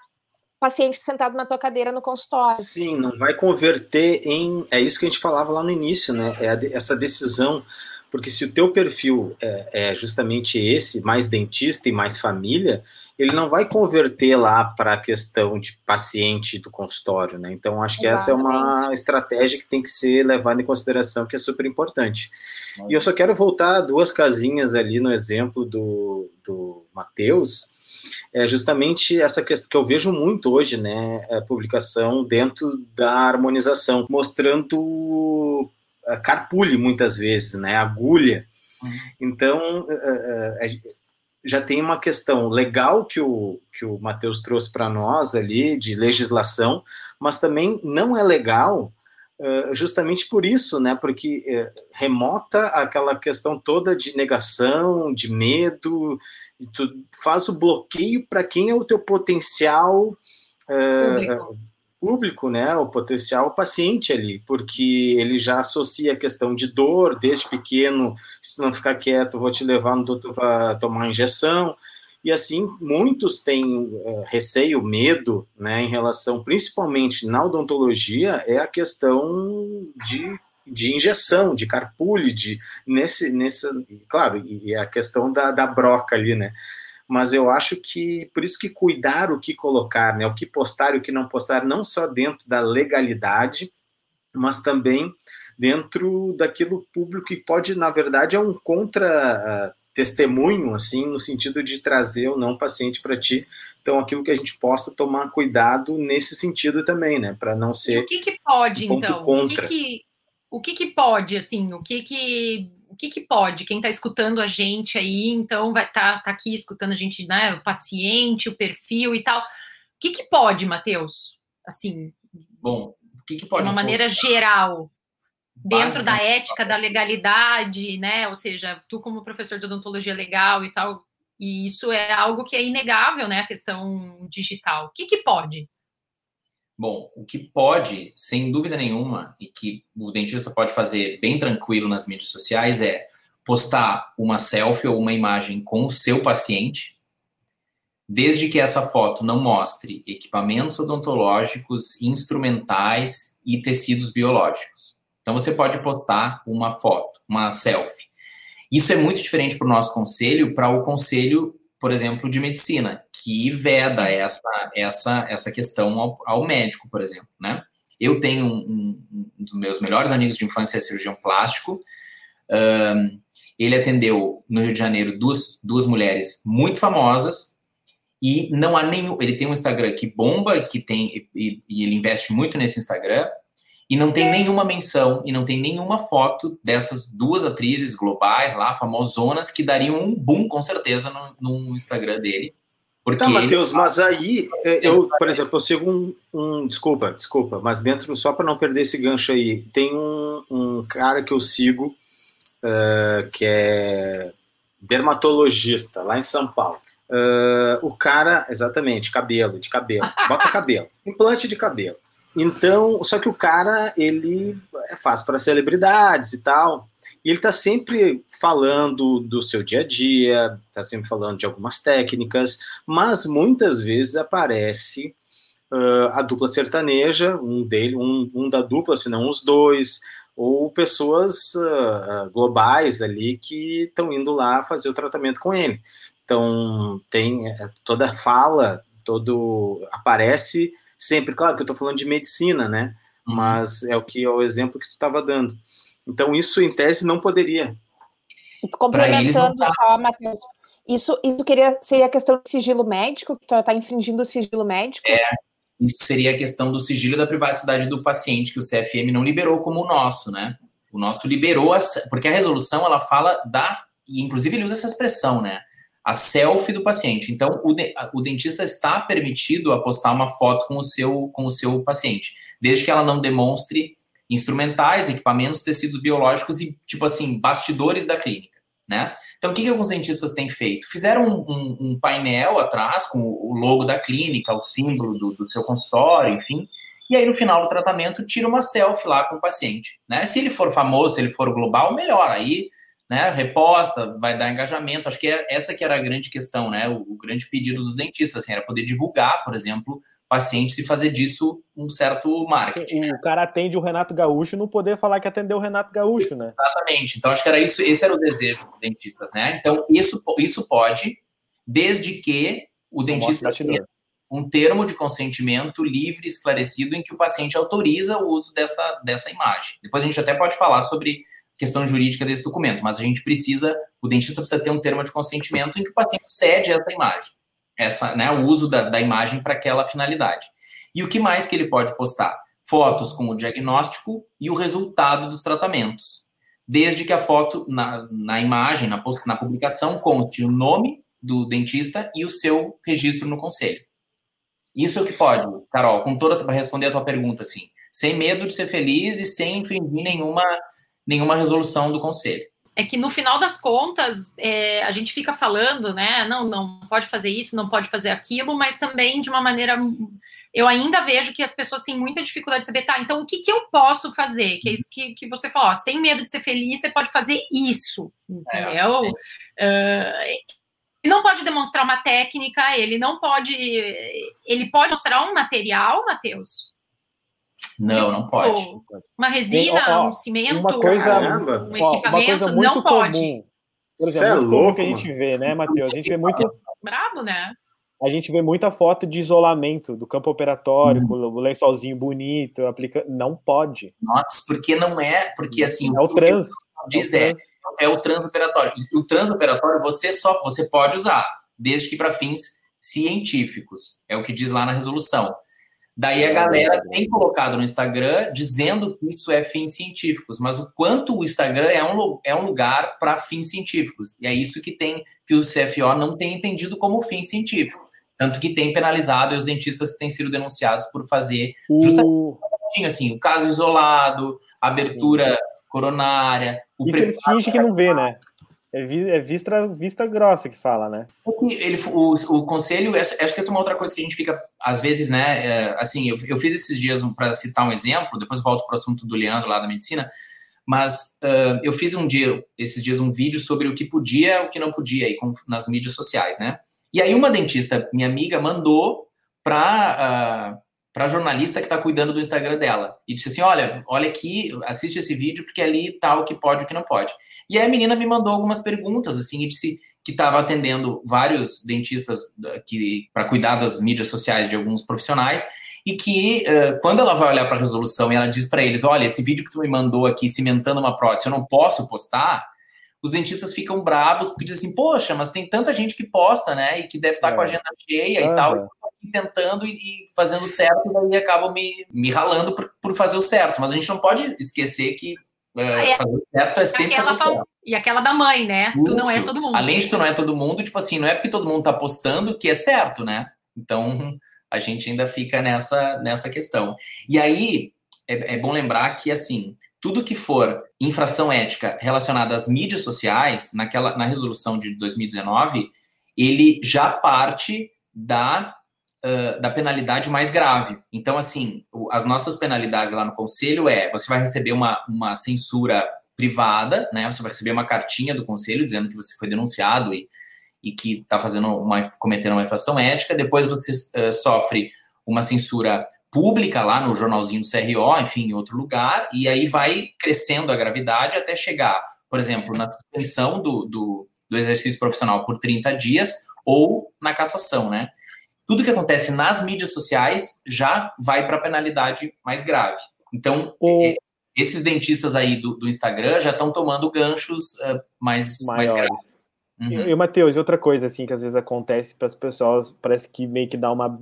paciente sentado na tua cadeira no consultório. Sim, não vai converter em, é isso que a gente falava lá no início, né? É essa decisão porque se o teu perfil é, é, justamente esse, mais dentista e mais família, ele não vai converter lá para a questão de paciente do consultório, né? Então, acho que Exatamente. essa é uma estratégia que tem que ser levada em consideração, que é super importante. E eu só quero voltar duas casinhas ali no exemplo do, do Matheus, é justamente essa questão que eu vejo muito hoje, né, a publicação dentro da harmonização, mostrando carpule muitas vezes, né? Agulha. Uhum. Então, uh, uh, já tem uma questão legal que o, que o Matheus trouxe para nós ali, de legislação, mas também não é legal uh, justamente por isso, né? Porque remota aquela questão toda de negação, de medo, e tu faz o bloqueio para quem é o teu potencial público, né, o potencial paciente ali, porque ele já associa a questão de dor desde pequeno, se não ficar quieto, vou te levar no doutor para tomar injeção, e assim, muitos têm é, receio, medo, né, em relação, principalmente na odontologia, é a questão de, de injeção, de carpule, de, nesse, nessa, claro, e a questão da, da broca ali, né, mas eu acho que por isso que cuidar o que colocar, né, o que postar e o que não postar, não só dentro da legalidade, mas também dentro daquilo público que pode, na verdade, é um contra ah, testemunho, assim, no sentido de trazer ou não paciente para ti. Então, aquilo que a gente possa tomar cuidado nesse sentido também, né, para não ser. E o que, que pode, um então? Contra. O que, que, o que, que pode, assim, o que que o que, que pode? Quem está escutando a gente aí, então, vai estar tá, tá aqui escutando a gente, né? O paciente, o perfil e tal. O que, que pode, Matheus? Assim. Bom, o que, que pode? De uma maneira geral, dentro da ética, da legalidade, né? Ou seja, tu, como professor de odontologia legal e tal, e isso é algo que é inegável, né? A questão digital. O que, que pode? Bom, o que pode, sem dúvida nenhuma, e que o dentista pode fazer bem tranquilo nas mídias sociais é postar uma selfie ou uma imagem com o seu paciente, desde que essa foto não mostre equipamentos odontológicos, instrumentais e tecidos biológicos. Então você pode postar uma foto, uma selfie. Isso é muito diferente para o nosso conselho, para o conselho, por exemplo, de medicina, que veda essa, essa, essa questão ao, ao médico, por exemplo, né? Eu tenho um, um, dos meus melhores amigos de infância é cirurgião plástico. Um, ele atendeu no Rio de Janeiro duas, duas mulheres muito famosas E não há nenhum. Ele tem um Instagram que bomba, que tem. E, e ele investe muito nesse Instagram. E não tem nenhuma menção e não tem nenhuma foto dessas duas atrizes globais lá, famosonas, que dariam um boom com certeza no, no Instagram dele. Porque tá, Matheus, ele... mas aí, é, eu, por exemplo, eu sigo um, um desculpa, desculpa, mas dentro, só para não perder esse gancho aí, tem um, um cara que eu sigo, uh, que é dermatologista, lá em São Paulo. Uh, o cara, exatamente, cabelo, de cabelo, bota cabelo, implante de cabelo. Então, só que o cara, ele é fácil para celebridades e tal. E ele está sempre falando do seu dia a dia, está sempre falando de algumas técnicas, mas muitas vezes aparece uh, a dupla sertaneja, um dele, um, um, da dupla, se não os dois, ou pessoas uh, globais ali que estão indo lá fazer o tratamento com ele. Então tem eh, toda fala, todo aparece sempre, claro que eu estou falando de medicina, né? Uhum. Mas é o que é o exemplo que tu estava dando. Então, isso, em tese, não poderia. Complementando tá... só, Matheus, isso, isso queria, seria a questão do sigilo médico, que está infringindo o sigilo médico? É, isso seria a questão do sigilo da privacidade do paciente, que o CFM não liberou como o nosso, né? O nosso liberou, a, porque a resolução, ela fala da, e inclusive ele usa essa expressão, né? A selfie do paciente. Então, o, de, o dentista está permitido a postar uma foto com o seu, com o seu paciente, desde que ela não demonstre instrumentais, equipamentos, tecidos biológicos e, tipo assim, bastidores da clínica, né? Então, o que, que alguns dentistas têm feito? Fizeram um, um, um painel atrás com o logo da clínica, o símbolo do, do, seu consultório, enfim, e aí no final do tratamento tira uma selfie lá com o paciente, né? Se ele for famoso, se ele for global, melhor, aí né, reposta, vai dar engajamento. Acho que é, essa que era a grande questão, né? O, o grande pedido dos dentistas, assim, era poder divulgar, por exemplo, pacientes e fazer disso um certo marketing. O cara atende o Renato Gaúcho e não poder falar que atendeu o Renato Gaúcho, né? Exatamente. Então, acho que era isso, esse era o desejo dos dentistas, né? Então, isso, isso pode, desde que o dentista tenha um termo de consentimento livre, esclarecido, em que o paciente autoriza o uso dessa, dessa imagem. Depois a gente até pode falar sobre questão jurídica desse documento, mas a gente precisa, o dentista precisa ter um termo de consentimento em que o paciente cede essa imagem, essa, né, o uso da, da imagem para aquela finalidade. E o que mais que ele pode postar? Fotos com o diagnóstico e o resultado dos tratamentos, desde que a foto na, na imagem, na, na publicação, conste o nome do dentista e o seu registro no conselho. Isso é o que pode, Carol, com toda para responder a tua pergunta assim, sem medo de ser feliz e sem infringir nenhuma nenhuma resolução do conselho. É que no final das contas, é, a gente fica falando, né? Não, não pode fazer isso, não pode fazer aquilo, mas também de uma maneira. Eu ainda vejo que as pessoas têm muita dificuldade de saber, tá, então o que, que eu posso fazer? Que é isso que, que você falou, ó, sem medo de ser feliz, você pode fazer isso, entendeu? É. Uh, ele não pode demonstrar uma técnica, ele não pode. Ele pode mostrar um material, Matheus, não, não pode. Uma resina, ó, ó, um cimento, uma coisa, caramba, um ó, uma coisa muito não comum. pode. Por exemplo, é louco, que a gente vê, né, Matheus? A gente vê muito. Bravo, né? A gente vê muita foto de isolamento do campo operatório, hum. com o lençolzinho bonito, aplica... não pode. Nossa, porque não é, porque assim. É o, trans. Diz é, é o transoperatório. E o transoperatório você só você pode usar, desde que para fins científicos. É o que diz lá na resolução. Daí a galera tem colocado no Instagram dizendo que isso é fins científicos, mas o quanto o Instagram é um, é um lugar para fins científicos. E é isso que tem que o CFO não tem entendido como fim científico. Tanto que tem penalizado os dentistas que têm sido denunciados por fazer justamente assim, o caso isolado, abertura coronária. O isso eles fingem que não vê, né? É, é vista, vista grossa que fala, né? Ele, o, o conselho, acho que essa é uma outra coisa que a gente fica, às vezes, né? É, assim, eu, eu fiz esses dias, um, para citar um exemplo, depois volto para o assunto do Leandro lá da medicina, mas uh, eu fiz um dia, esses dias, um vídeo sobre o que podia o que não podia aí, com, nas mídias sociais, né? E aí uma dentista, minha amiga, mandou para para a jornalista que está cuidando do Instagram dela. E disse assim: olha, olha aqui, assiste esse vídeo, porque ali tá o que pode e o que não pode. E aí a menina me mandou algumas perguntas, assim, e disse que estava atendendo vários dentistas que para cuidar das mídias sociais de alguns profissionais. E que uh, quando ela vai olhar para a resolução e ela diz para eles: olha, esse vídeo que tu me mandou aqui cimentando uma prótese, eu não posso postar. os dentistas ficam bravos porque dizem assim, poxa, mas tem tanta gente que posta, né? E que deve estar é. com a agenda cheia e tal. Tentando e, fazendo certo, e aí acabam me, me ralando por, por fazer o certo. Mas a gente não pode esquecer que é, é, fazer certo é sempre fazer certo. E aquela da mãe, né? Isso. Tu não é todo mundo. Além de tu não é todo mundo, tipo assim, não é porque todo mundo tá postando que é certo, né? Então, a gente ainda fica nessa, nessa questão. E aí, é, é bom lembrar que, assim, tudo que for infração ética relacionada às mídias sociais, naquela, na resolução de 2019, ele já parte da, da penalidade mais grave. Então, assim, o, as nossas penalidades lá no conselho é: você vai receber uma, uma censura privada, né? Você vai receber uma cartinha do conselho dizendo que você foi denunciado e, e que está fazendo uma, cometendo uma infração ética. Depois você uh, sofre uma censura pública lá no jornalzinho do CRO, enfim, em outro lugar, e aí vai crescendo a gravidade até chegar, por exemplo, na suspensão do, do, do exercício profissional por 30 dias ou na cassação, né? Tudo que acontece nas mídias sociais já vai para a penalidade mais grave. Então, o... É, esses dentistas aí do, do Instagram já estão tomando ganchos uh, mais, mais graves. Uhum. E, e Matheus, outra coisa assim que às vezes acontece para as pessoas, parece que meio que dá uma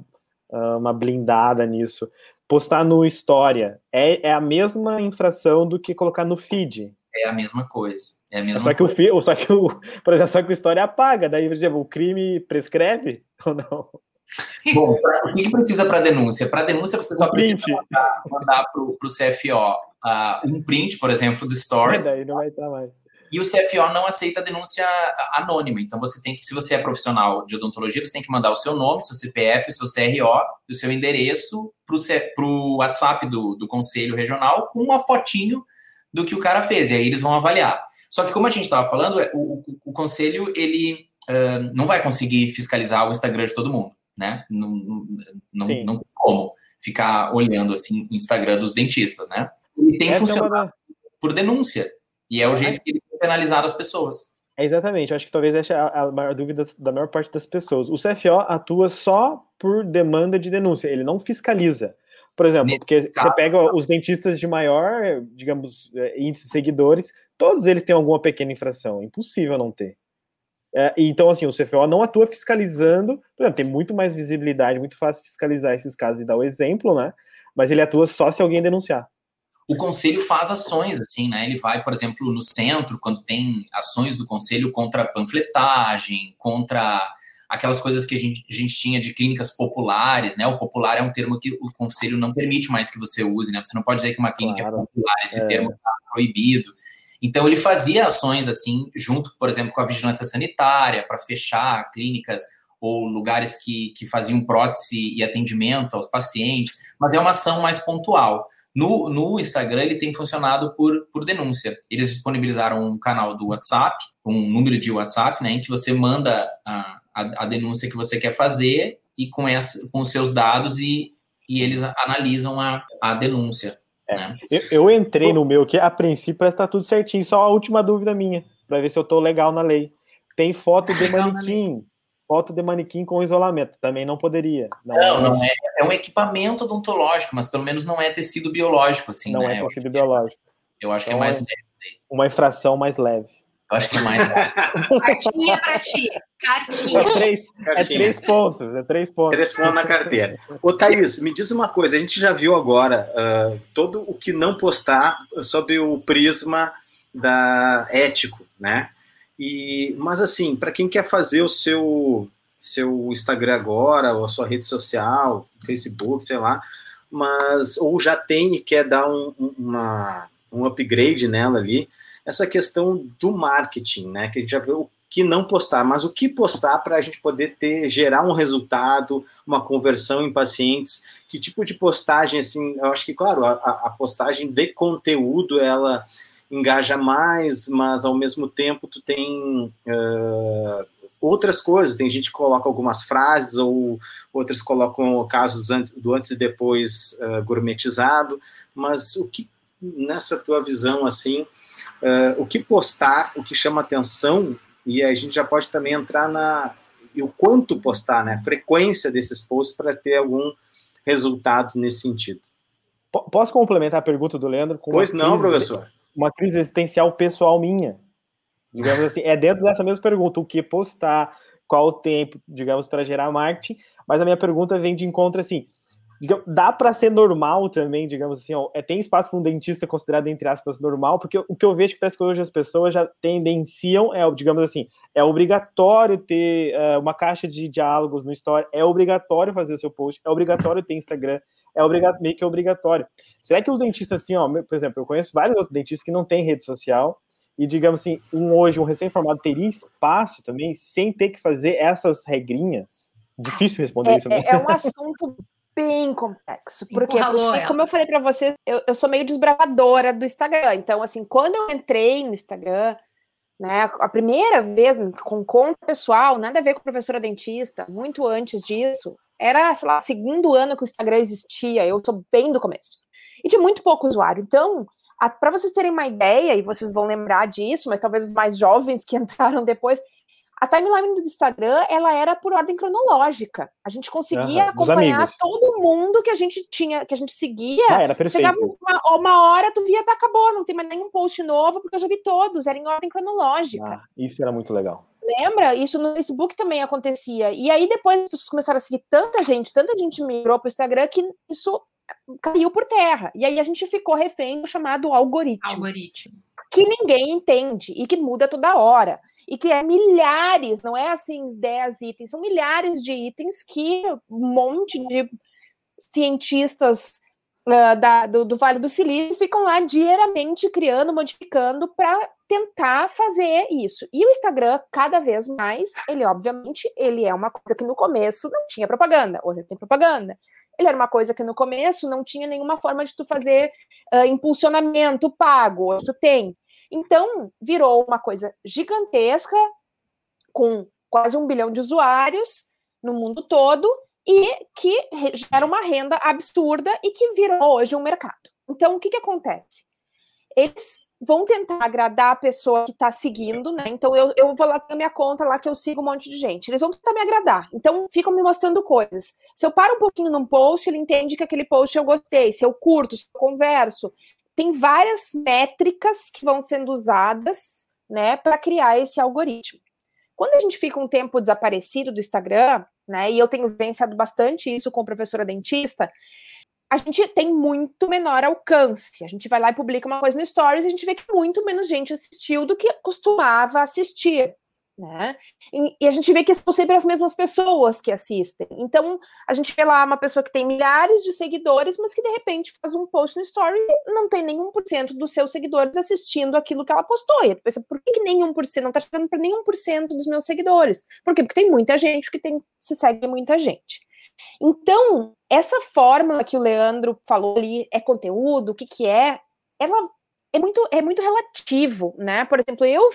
ah, uma blindada nisso. Postar no História é, é a mesma infração do que colocar no feed. É a mesma coisa. É a mesma só que coisa. o só que o, por exemplo, só que o História apaga, daí, por exemplo, o crime prescreve ou não? Bom, o que, que precisa para denúncia? Para denúncia, você só precisa mandar, mandar para o CFO uh, um print, por exemplo, do Stories. Daí não vai estar mais. E o CFO não aceita denúncia anônima. Então você tem que, se você é profissional de odontologia, você tem que mandar o seu nome, seu CPF, o seu CRO, o seu endereço para o WhatsApp do, do Conselho Regional com uma fotinho do que o cara fez. E aí eles vão avaliar. Só que como a gente estava falando, é, o, o, o, Conselho ele uh, não vai conseguir fiscalizar o Instagram de todo mundo, né? Não, não, não tem como ficar olhando assim o Instagram dos dentistas, né? Ele tem Essa funcionado é uma... por denúncia. E é o jeito que ele penalizar as pessoas. É exatamente, eu acho que talvez essa é a maior dúvida da maior parte das pessoas. O CFO atua só por demanda de denúncia, ele não fiscaliza. Por exemplo, porque você pega os dentistas de maior, digamos, é, índice de seguidores, todos eles têm alguma pequena infração, é impossível não ter. É, então, assim, o CFO não atua fiscalizando, exemplo, tem muito mais visibilidade, muito fácil fiscalizar esses casos e dar o exemplo, né? Mas ele atua só se alguém denunciar o conselho faz ações, assim, né? Ele vai, por exemplo, no centro, quando tem ações do conselho contra panfletagem, contra aquelas coisas que a gente, a gente tinha de clínicas populares, né? O popular é um termo que o conselho não permite mais que você use, né? Você não pode dizer que uma clínica é claro. é popular, esse é. termo está proibido. Então ele fazia ações assim, junto, por exemplo, com a vigilância sanitária, para fechar clínicas ou lugares que, que faziam prótese e atendimento aos pacientes, mas é uma ação mais pontual. No, no Instagram, ele tem funcionado por, por denúncia. Eles disponibilizaram um canal do WhatsApp, um número de WhatsApp, né, em que você manda a, a, a denúncia que você quer fazer e com, essa, com os seus dados e, e eles analisam a, a denúncia. É. Eu, eu, entrei no meu que a princípio está tudo certinho, só a última dúvida minha, para ver se eu estou legal na lei. Tem foto de manequim foto de manequim com isolamento. Também não poderia. Não, não, é, não é. É um equipamento odontológico, mas pelo menos não é tecido biológico, assim, não né? é tecido biológico. eu acho então, que é mais leve. Uma infração mais leve. Eu acho que é mais. Cartinha pra ti. Cartinha. É três, é três pontos. É três pontos. Três pontos na carteira. Ô, Thaís, me diz uma coisa. A gente já viu agora uh, todo o que não postar sob o prisma da ético, né? E, mas assim, para quem quer fazer o seu seu Instagram agora, ou a sua rede social, Facebook, sei lá, mas ou já tem e quer dar um, uma, um upgrade nela ali, essa questão do marketing, né? Que a gente já viu o que não postar, mas o que postar para a gente poder ter gerar um resultado, uma conversão em pacientes. Que tipo de postagem, assim, eu acho que, claro, a, a postagem de conteúdo, ela engaja mais, mas ao mesmo tempo tu tem uh, outras coisas. Tem gente que coloca algumas frases, ou outras colocam casos antes, do antes e depois uh, gourmetizado. Mas o que, nessa tua visão, assim, uh, o que postar, o que chama atenção, e a gente já pode também entrar na. E o quanto postar, né? A frequência desses posts para ter algum resultado nesse sentido. Posso complementar a pergunta do Leandro? pois não, professor uma crise existencial pessoal minha. Digamos assim, é dentro dessa mesma pergunta, o que postar, qual o tempo, digamos, para gerar marketing, mas a minha pergunta vem de encontro assim, dá para ser normal também, digamos assim, ó, é, tem espaço para um dentista considerado, entre aspas, normal, porque o que eu vejo que parece que hoje as pessoas já tendenciam, é, digamos assim, é obrigatório ter uh, uma caixa de diálogos no Story, é obrigatório fazer o seu post, é obrigatório ter Instagram, é obrigatório, meio que obrigatório. Será que o dentista, assim, ó, por exemplo, eu conheço vários outros dentistas que não têm rede social, e digamos assim, um hoje, um recém-formado teria espaço também, sem ter que fazer essas regrinhas? Difícil responder é, isso, né? É, é um assunto bem complexo. Porque, como eu falei para você, eu, eu, sou meio desbravadora do Instagram. Então, assim, quando eu entrei no Instagram, né, a primeira vez com conta pessoal, nada a ver com professora dentista, muito antes disso, era, sei lá, segundo ano que o Instagram existia, eu sou bem do começo. E de muito pouco usuário. Então, para vocês terem uma ideia, e vocês vão lembrar disso, mas talvez os mais jovens que entraram depois, a timeline do Instagram, ela era por ordem cronológica. A gente conseguia uhum, acompanhar todo mundo que a gente tinha, que a gente seguia. Ah, era perfeito. Chegava uma, uma, hora, tu via, tá, acabou, não tem mais nenhum post novo, porque eu já vi todos, era em ordem cronológica. Ah, isso era muito legal. Lembra? Isso no Facebook também acontecia. E aí depois as pessoas começaram a seguir tanta gente, tanta gente migrou pro Instagram que isso caiu por terra. E aí a gente ficou refém do chamado algoritmo. Algoritmo. Que ninguém entende e que muda toda hora e que é milhares, não é assim 10 itens, são milhares de itens que um monte de cientistas uh, da, do, do, Vale do Silício ficam lá diariamente criando, modificando para tentar fazer isso. E o Instagram, cada vez mais, ele obviamente, ele é uma coisa que no começo não tinha propaganda, hoje tem propaganda. Ele era uma coisa que no começo não tinha nenhuma forma de tu fazer uh, impulsionamento pago, tu tem. Então, virou uma coisa gigantesca, com quase um bilhão de usuários no mundo todo, e que gera uma renda absurda e que virou hoje um mercado. Então, o que, que acontece? Eles vão tentar agradar a pessoa que está seguindo, né? Então, eu, eu vou lá na minha conta lá que eu sigo um monte de gente. Eles vão tentar me agradar. Então, ficam me mostrando coisas. Se eu paro um pouquinho num post, ele entende que aquele post eu gostei. Se eu curto, se eu converso, tem várias métricas que vão sendo usadas, né, para criar esse algoritmo. Quando a gente fica um tempo desaparecido do Instagram, né, e eu tenho vivenciado bastante isso com professora dentista, a gente tem muito menor alcance. A gente vai lá e publica uma coisa no Stories e a gente vê que muito menos gente assistiu do que costumava assistir né? E, e, a gente vê que são sempre as mesmas pessoas que assistem. Então, a gente vê lá uma pessoa que tem milhares de seguidores, mas que de repente faz um post no story e não tem nenhum por cento dos seus seguidores assistindo aquilo que ela postou. E pensa, por que, que nenhum por cento não está chegando para nenhum por cento dos meus seguidores? Por quê? Porque tem muita gente que tem, se segue muita gente. Então, essa forma que o Leandro falou ali é conteúdo, o que, que é, ela é muito, é muito relativo, né? Por exemplo, eu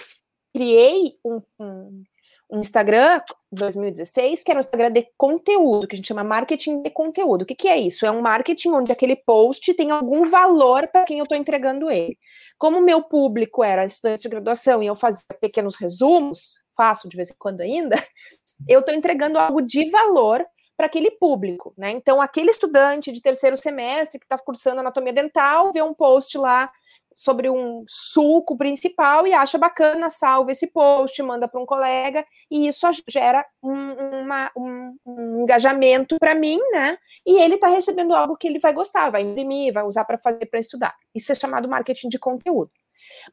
criei um, um, um Instagram 2016 que era um Instagram de conteúdo, que a gente chama marketing de conteúdo. O que, que é isso? É um marketing onde aquele post tem algum valor para quem eu estou entregando ele. Como o meu público era estudante de graduação e eu fazia pequenos resumos, faço de vez em quando ainda, eu estou entregando algo de valor para aquele público, né? Então, aquele estudante de terceiro semestre que está cursando anatomia dental vê um post lá sobre um sulco principal e acha bacana, salva esse post, manda para um colega, e isso gera um, uma, um, um engajamento para mim, né? E ele está recebendo algo que ele vai gostar, vai imprimir, vai usar para fazer para estudar. Isso é chamado marketing de conteúdo.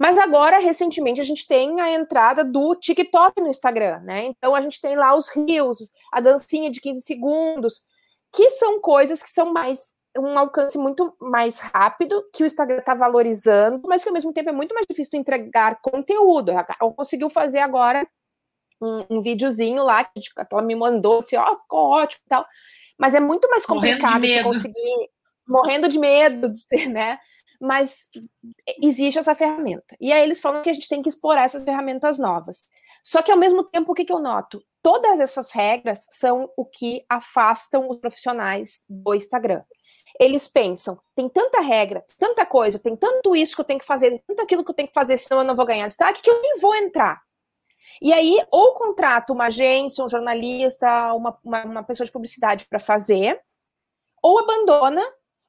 Mas agora, recentemente, a gente tem a entrada do TikTok no Instagram, né? Então a gente tem lá os rios, a dancinha de 15 segundos, que são coisas que são mais um alcance muito mais rápido que o Instagram está valorizando, mas que ao mesmo tempo é muito mais difícil entregar conteúdo. Ela conseguiu fazer agora um, um videozinho lá que ela me mandou, disse, ó, oh, ficou ótimo e tal. Mas é muito mais complicado conseguir morrendo de medo de ser, né? Mas existe essa ferramenta. E aí eles falam que a gente tem que explorar essas ferramentas novas. Só que ao mesmo tempo, o que, que eu noto? Todas essas regras são o que afastam os profissionais do Instagram eles pensam, tem tanta regra, tanta coisa, tem tanto isso que eu tenho que fazer, tanto aquilo que eu tenho que fazer, senão eu não vou ganhar destaque, que eu nem vou entrar. E aí, ou contrata uma agência, um jornalista, uma, uma, uma pessoa de publicidade para fazer, ou abandona,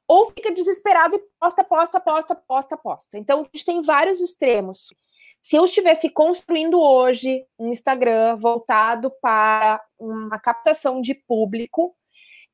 ou fica desesperado e posta, posta, posta, posta, posta. Então, a gente tem vários extremos. Se eu estivesse construindo hoje um Instagram voltado para uma captação de público,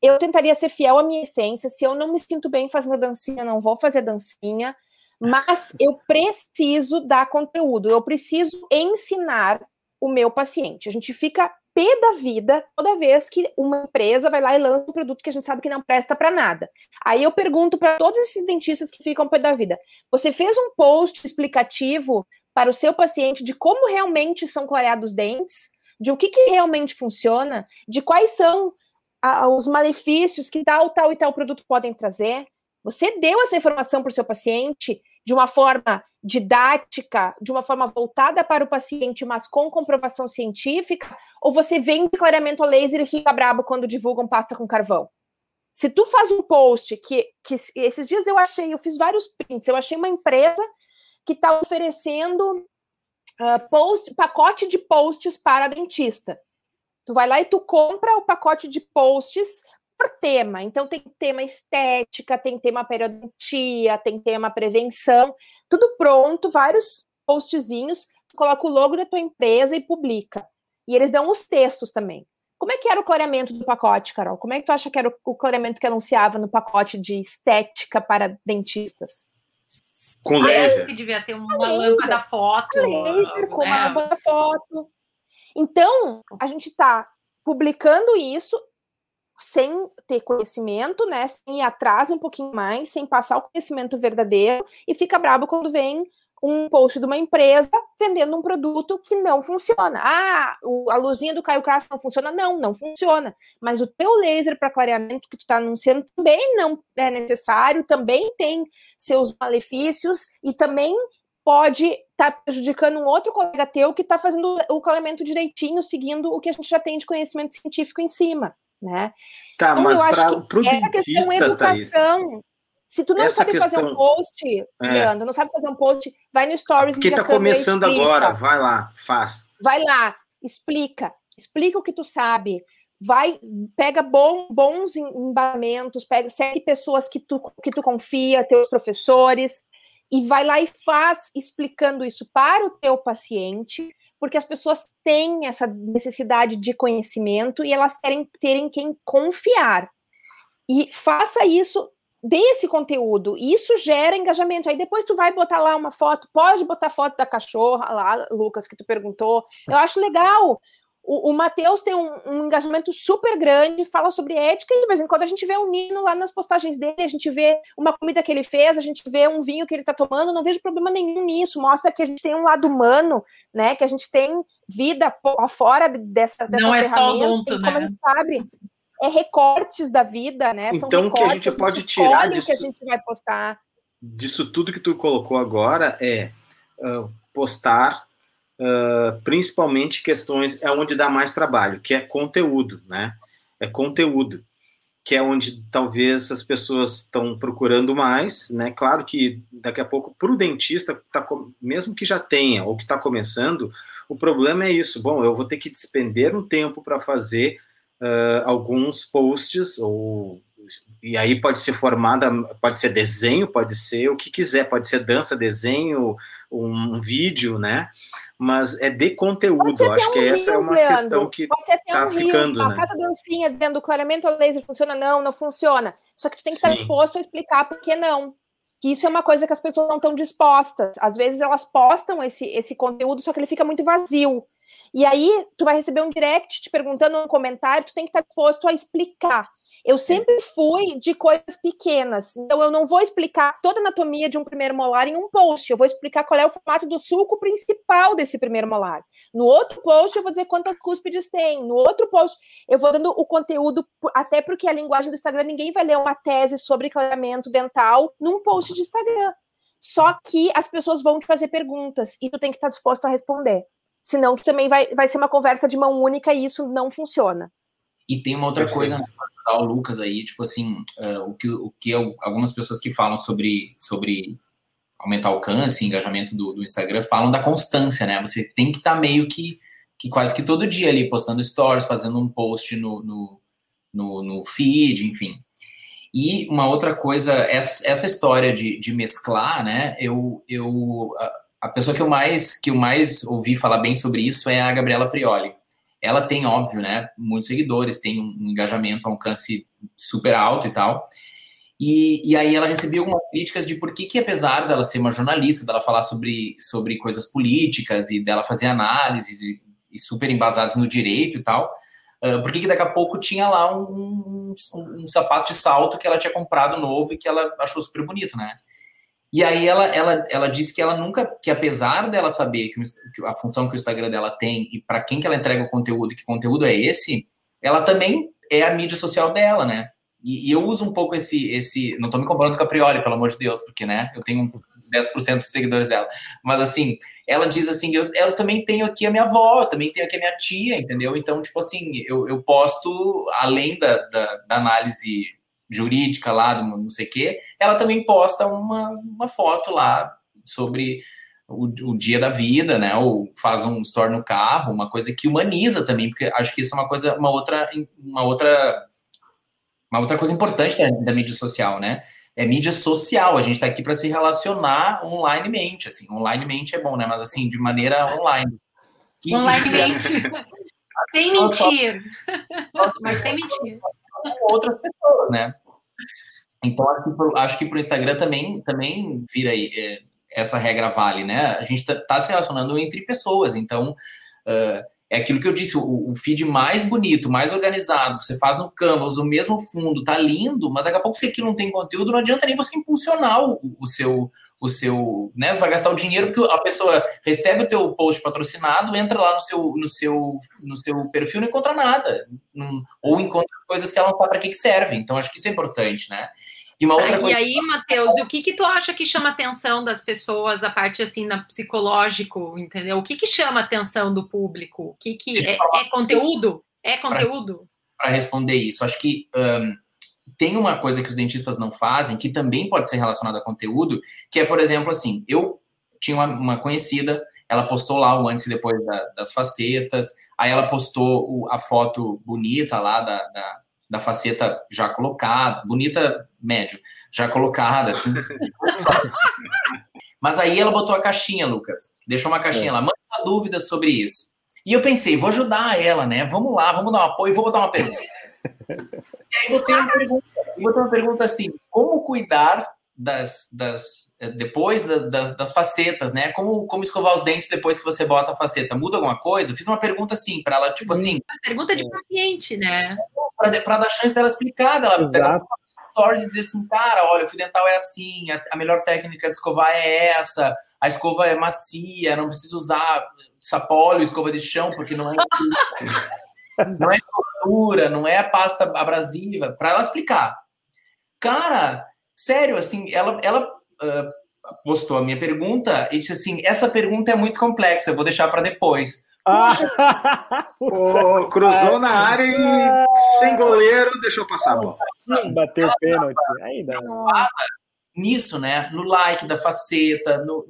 eu tentaria ser fiel à minha essência. Se eu não me sinto bem fazendo dancinha, não vou fazer dancinha. Mas eu preciso dar conteúdo, eu preciso ensinar o meu paciente. A gente fica pé da vida toda vez que uma empresa vai lá e lança um produto que a gente sabe que não presta para nada. Aí eu pergunto para todos esses dentistas que ficam pé da vida: você fez um post explicativo para o seu paciente de como realmente são clareados os dentes, de o que, que realmente funciona, de quais são a, os malefícios que tal, tal e tal produto podem trazer? Você deu essa informação para o seu paciente de uma forma didática, de uma forma voltada para o paciente, mas com comprovação científica, ou você vem de clareamento a laser e fica brabo quando divulgam pasta com carvão? Se tu faz um post que, que esses dias eu achei, eu fiz vários prints, eu achei uma empresa que está oferecendo uh, post, pacote de posts para dentista. Tu vai lá e tu compra o pacote de posts por tema. Então, tem tema estética, tem tema periodontia, tem tema prevenção, tudo pronto, vários postzinhos. Tu coloca o logo da tua empresa e publica. E eles dão os textos também. Como é que era o clareamento do pacote, Carol? Como é que tu acha que era o clareamento que anunciava no pacote de estética para dentistas? Com laser. que devia ter uma lâmpada foto. Laser, com né? uma lâmpada foto. Então, a gente está publicando isso sem ter conhecimento, né? Sem ir atrás um pouquinho mais, sem passar o conhecimento verdadeiro, e fica brabo quando vem um post de uma empresa vendendo um produto que não funciona. Ah, a luzinha do Caio Castro não funciona? Não, não funciona. Mas o teu laser para clareamento que tu está anunciando também não é necessário, também tem seus malefícios e também pode estar tá prejudicando um outro colega teu que está fazendo o clareamento direitinho, seguindo o que a gente já tem de conhecimento científico em cima né? Tá, então, mas para o essa questão é educação. Se tu não essa sabe questão... fazer um post, é. Leandro, não sabe fazer um post, vai no Stories. Quem está começando agora, vai lá, faz. Vai lá, explica, explica o que tu sabe. Vai, pega bom, bons embasamentos, pega, segue pessoas que tu, que tu confia, teus professores, e vai lá e faz explicando isso para o teu paciente, porque as pessoas têm essa necessidade de conhecimento e elas querem terem quem confiar. E faça isso, dê esse conteúdo, e isso gera engajamento. Aí depois tu vai botar lá uma foto, pode botar foto da cachorra lá, Lucas, que tu perguntou. Eu acho legal. O, o Matheus tem um, um, engajamento super grande, fala sobre ética, e de vez em quando a gente vê o Nino lá nas postagens dele, a gente vê uma comida que ele fez, a gente vê um vinho que ele tá tomando, não vejo problema nenhum nisso. Mostra que a gente tem um lado humano, né? Que a gente tem vida fora dessa, dessa não é só odonto, né? Como a gente sabe, é recortes da vida, né? São então, o que a gente pode tirar disso, que a gente vai postar. Disso tudo que tu colocou agora é uh, postar uh, principalmente questões é onde dá mais trabalho, que é conteúdo, né? É conteúdo, que é onde talvez as pessoas estão procurando mais, né? Claro que daqui a pouco para o dentista, tá, mesmo que já tenha ou que está começando, o problema é isso. Bom, eu vou ter que despender um tempo para fazer uh, alguns posts ou e aí pode ser formada, pode ser desenho, pode ser o que quiser, pode ser dança, desenho, um, um vídeo, né? Mas é de conteúdo. Acho um que essa é uma Leandro. questão que está um ficando. Rios, né? Faz a dancinha dizendo o clareamento a laser funciona, não, não funciona. Só que tu tem que Sim. estar disposto a explicar por que não. Que isso é uma coisa que as pessoas não estão dispostas. Às vezes elas postam esse, esse conteúdo, só que ele fica muito vazio. E aí, tu vai receber um direct te perguntando um comentário, tu tem que estar disposto a explicar. Eu sempre fui de coisas pequenas, então eu não vou explicar toda a anatomia de um primeiro molar em um post, eu vou explicar qual é o formato do sulco principal desse primeiro molar. No outro post eu vou dizer quantas cúspides tem, no outro post eu vou dando o conteúdo, até porque a linguagem do Instagram, ninguém vai ler uma tese sobre clareamento dental num post de Instagram. Só que as pessoas vão te fazer perguntas e tu tem que estar disposto a responder. Senão tu também vai, vai ser uma conversa de mão única e isso não funciona. E tem uma outra coisa, né, o Lucas aí, tipo assim, uh, o que, o que eu, algumas pessoas que falam sobre, sobre aumentar o alcance, engajamento do, do Instagram, falam da constância, né? Você tem que estar tá meio que, que quase que todo dia ali postando stories, fazendo um post no, no, no, no feed, enfim. E uma outra coisa, essa, essa história de, de mesclar, né? Eu, eu uh, a pessoa que eu mais que eu mais ouvi falar bem sobre isso é a Gabriela Prioli. Ela tem, óbvio, né, muitos seguidores, tem um engajamento, um alcance super alto e tal. E, e aí ela recebeu algumas críticas de por que, que apesar dela ser uma jornalista, dela falar sobre, sobre coisas políticas e dela fazer análises e, e super embasadas no direito e tal, uh, por que, que daqui a pouco tinha lá um, um, um, sapato de salto que ela tinha comprado novo e que ela achou super bonito, né? E aí ela, ela, ela disse que ela nunca, que apesar dela saber que a função que o Instagram dela tem e para quem que ela entrega o conteúdo, que conteúdo é esse, ela também é a mídia social dela, né? E, e eu uso um pouco esse, esse, não estou me comparando com a Priori, pelo amor de Deus, porque, né, eu tenho 10% dos seguidores dela. Mas, assim, ela diz assim, eu, eu também tenho aqui a minha avó, eu também tenho aqui a minha tia, entendeu? Então, tipo assim, eu, eu posto, além da, da, da análise jurídica lá, do não sei o quê, ela também posta uma, uma foto lá sobre o, o, dia da vida, né? Ou faz um story no carro, uma coisa que humaniza também, porque acho que isso é uma coisa, uma outra, uma outra, uma outra coisa importante da, da mídia social, né? É mídia social, a gente está aqui para se relacionar onlinemente, assim, onlinemente é bom, né? Mas assim, de maneira online. Onlinemente. sem mentir. Mas sem mentir. Outras pessoas, né? Então, acho que para o Instagram também, também vira aí, é, essa regra vale, né? A gente está tá se relacionando entre pessoas, então uh, é aquilo que eu disse, o, o, feed mais bonito, mais organizado, você faz no Canvas, o mesmo fundo, tá lindo, mas daqui a pouco se aquilo não tem conteúdo, não adianta nem você impulsionar o, o seu, o seu, né? Você vai gastar o dinheiro porque a pessoa recebe o teu post patrocinado, entra lá no seu, no seu, no seu perfil e não encontra nada, não, ou encontra coisas que ela não sabe para que, que serve. Então acho que isso é importante, né? E, uma outra ah, coisa... e aí, Matheus, o que que tu acha que chama atenção das pessoas, a parte assim, na psicológico, entendeu? O que que chama atenção do público? O que que é, é conteúdo? É conteúdo? Para responder isso, acho que um, tem uma coisa que os dentistas não fazem, que também pode ser relacionada a conteúdo, que é, por exemplo, assim, eu tinha uma, uma conhecida, ela postou lá o antes e depois da, das facetas, aí ela postou o, a foto bonita lá da, da, da, faceta já colocada, bonita médio, já colocada. Mas aí ela botou a caixinha, Lucas, deixou uma caixinha é. lá, manda uma dúvida sobre isso. E eu pensei, vou ajudar ela, né? Vamos lá, vamos dar um apoio, vou botar uma pergunta. E aí botei uma pergunta, botei uma pergunta assim: como cuidar das, das eh, depois das, das, das, facetas, né? Como, como escovar os dentes depois que você bota a faceta? Muda alguma coisa? Eu fiz uma pergunta assim para ela, tipo assim. Uma pergunta de paciente, né? Para dar chance dela explicar, ela Exato. stories e dizer assim, cara, olha, o fio dental é assim, a, a, melhor técnica de escovar é essa, a escova é macia, não precisa usar sapólio, escova de chão, porque não é. não é tortura, não é pasta abrasiva, para ela explicar. Cara, sério, assim, ela, ela uh, postou a minha pergunta e disse assim: essa pergunta é muito complexa, eu vou deixar para depois. Ah. oh, cruzou na área e sem goleiro deixou passar a bola. Bateu o pênalti. Ainda. Nisso, né? No like da faceta, no,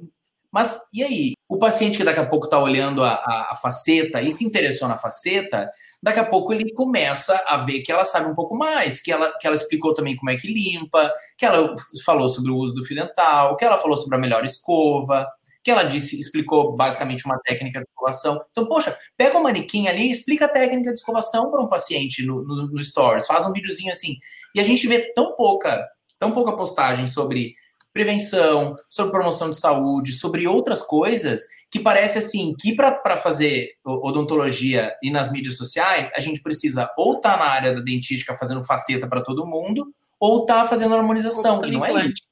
mas e aí? O paciente que daqui a pouco está olhando a, a, a, faceta e se interessou na faceta, daqui a pouco ele começa a ver que ela sabe um pouco mais, que ela, que ela explicou também como é que limpa, que ela falou sobre o uso do fio dental, que ela falou sobre a melhor escova, que ela disse, explicou basicamente uma técnica de escovação. Então, poxa, pega um manequim ali e explica a técnica de escovação para um paciente no, no, no Stories, faz um videozinho assim. E a gente vê tão pouca, tão pouca postagem sobre prevenção, sobre promoção de saúde, sobre outras coisas que parece assim que para fazer odontologia e nas mídias sociais, a gente precisa ou estar tá na área da dentística fazendo faceta para todo mundo, ou estar tá fazendo harmonização. E não é isso.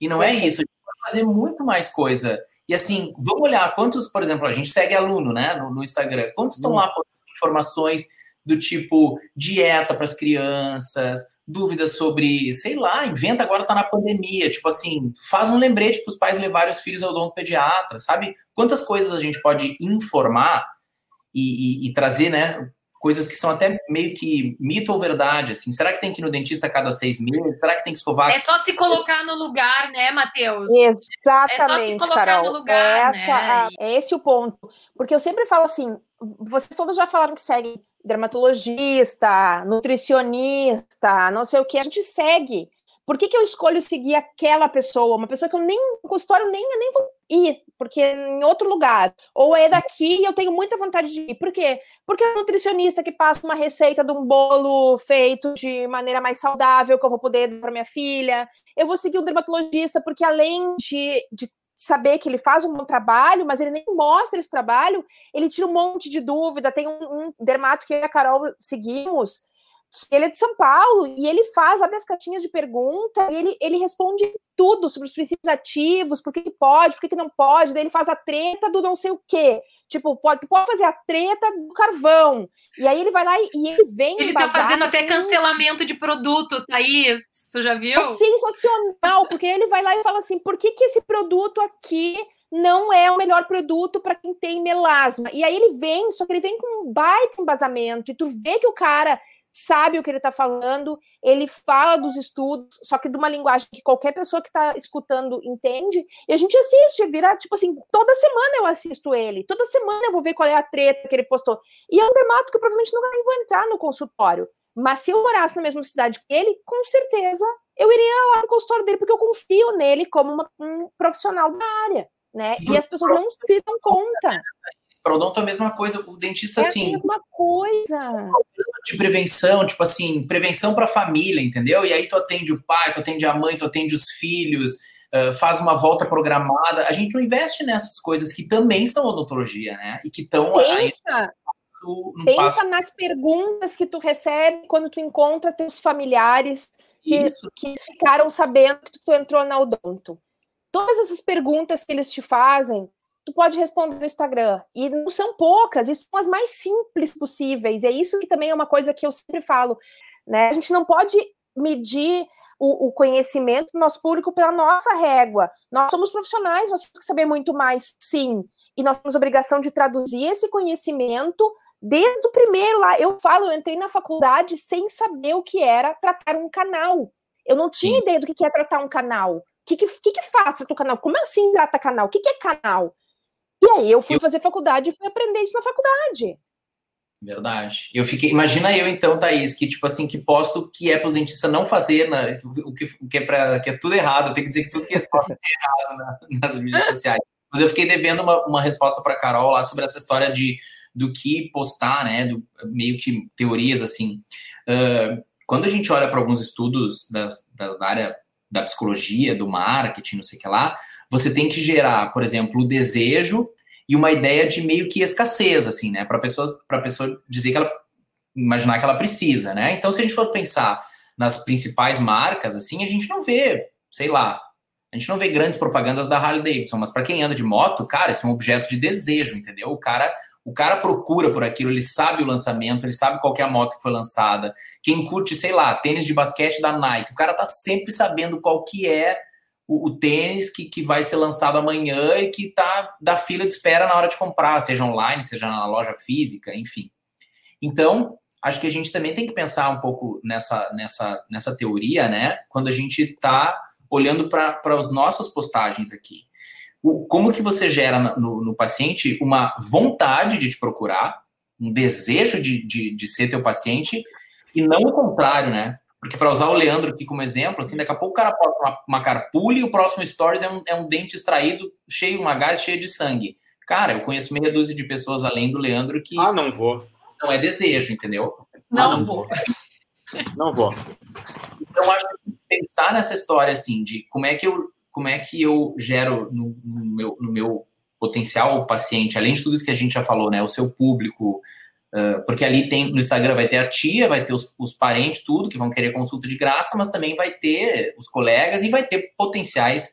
E não é isso. A gente vai fazer muito mais coisa. E assim, vamos olhar quantos, por exemplo, a gente segue aluno, né, no, no Instagram. Quantos estão lá postando informações do tipo dieta para as crianças, dúvidas sobre, sei lá, inventa agora tá na pandemia, tipo assim, faz um lembrete para os pais levarem os filhos ao pediatra, sabe? Quantas coisas a gente pode informar e, e, e, trazer, né? Coisas que são até meio que mito ou verdade, assim. Será que tem que ir no dentista a cada seis meses? Será que tem que escovar? É só se colocar no lugar, né, Matheus? Exatamente, é só se colocar Carol. no lugar, Essa, né? É esse o ponto. Porque eu sempre falo assim, vocês todos já falaram que seguem dermatologista, nutricionista, não sei o que, a gente segue. Por que, que eu escolho seguir aquela pessoa? Uma pessoa que eu nem, consultório, nem, nem vou ir, porque é em outro lugar. Ou é daqui e eu tenho muita vontade de ir. Por quê? Porque é um nutricionista que passa uma receita de um bolo feito de maneira mais saudável, que eu vou poder dar para minha filha. Eu vou seguir um dermatologista, porque além de, de saber que ele faz um bom trabalho, mas ele nem mostra esse trabalho, ele tira um monte de dúvida. Tem um, um dermato que a Carol seguimos, ele é de São Paulo e ele faz abre as caixinhas de pergunta e ele, ele responde tudo sobre os princípios ativos, por que, que pode, por que, que não pode, daí ele faz a treta do não sei o quê. Tipo, pode, pode fazer a treta do carvão. E aí ele vai lá e, e ele vem. Ele tá fazendo até cancelamento de produto, Thaís. Você já viu? É sensacional, porque ele vai lá e fala assim: por que, que esse produto aqui não é o melhor produto para quem tem melasma? E aí ele vem, só que ele vem com um baita embasamento, e tu vê que o cara sabe o que ele está falando, ele fala dos estudos, só que de uma linguagem que qualquer pessoa que está escutando entende, e a gente assiste, vira, tipo assim, toda semana eu assisto ele, toda semana eu vou ver qual é a treta que ele postou. E é um dermato que eu provavelmente nunca vou entrar no consultório. Mas se eu morasse na mesma cidade que ele, com certeza eu iria lá no consultório dele, porque eu confio nele como uma, um profissional da área, né? E as pessoas não se dão conta. Para odonto é a mesma coisa, o dentista é assim. É a mesma coisa. De prevenção, tipo assim, prevenção para a família, entendeu? E aí tu atende o pai, tu atende a mãe, tu atende os filhos, uh, faz uma volta programada. A gente não investe nessas coisas que também são odontologia, né? E que estão. Pensa, pensa passo... nas perguntas que tu recebe quando tu encontra teus familiares que, que ficaram sabendo que tu entrou na odonto. Todas essas perguntas que eles te fazem, tu pode responder no Instagram. E não são poucas, e são as mais simples possíveis. E é isso que também é uma coisa que eu sempre falo. Né? A gente não pode medir o, o, conhecimento do nosso público pela nossa régua. Nós somos profissionais, nós temos que saber muito mais, sim. E nós temos a obrigação de traduzir esse conhecimento desde o primeiro lá. Eu falo, eu entrei na faculdade sem saber o que era tratar um canal. Eu não tinha sim. ideia do que é tratar um canal. O que, que, que, que faz tratar um canal? Como assim trata canal? O que, que é canal? E aí eu fui eu... fazer faculdade e fui aprender isso na faculdade. Verdade. Eu fiquei. Imagina eu, então, Thaís, que, tipo assim, que posto que é para os dentistas não fazer né, o, que, o que, é pra, que é tudo errado. Tem que dizer que tudo que é é errado na, nas mídias sociais. Mas eu fiquei devendo uma, uma resposta para Carol lá sobre essa história de do que postar, né? Do, meio que teorias assim. Uh, quando a gente olha para alguns estudos da, da área da psicologia, do marketing, não sei o que lá, você tem que gerar, por exemplo, o desejo e uma ideia de meio que escassez, assim, né? Para pessoa, pessoa dizer que ela imaginar que ela precisa, né? Então, se a gente for pensar nas principais marcas, assim, a gente não vê, sei lá, a gente não vê grandes propagandas da Harley Davidson, mas para quem anda de moto, cara, isso é um objeto de desejo, entendeu? O cara, o cara procura por aquilo, ele sabe o lançamento, ele sabe qual é a moto que foi lançada. Quem curte, sei lá, tênis de basquete da Nike, o cara tá sempre sabendo qual que é o, o, tênis que, que vai ser lançado amanhã e que tá da fila de espera na hora de comprar, seja online, seja na loja física, enfim. Então, acho que a gente também tem que pensar um pouco nessa, nessa, nessa teoria, né? Quando a gente está olhando para as nossas postagens aqui. O, como que você gera no, no, paciente uma vontade de te procurar, um desejo de, de, de ser teu paciente, e não o contrário, né? Porque para usar o Leandro aqui como exemplo, assim, daqui a pouco o cara posta uma, uma carpule e o próximo stories é um, é um dente extraído, cheio, uma gás cheia de sangue. Cara, eu conheço meia dúzia de pessoas além do Leandro que. Ah, não vou. Não é desejo, entendeu? Não, ah, não vou. Não vou. Então, acho que pensar nessa história, assim, de como é que eu, como é que eu gero no, no meu, no meu potencial paciente, além de tudo isso que a gente já falou, né? O seu público, Uh, porque ali tem no Instagram vai ter a tia, vai ter os, os, parentes, tudo, que vão querer consulta de graça, mas também vai ter os colegas e vai ter potenciais,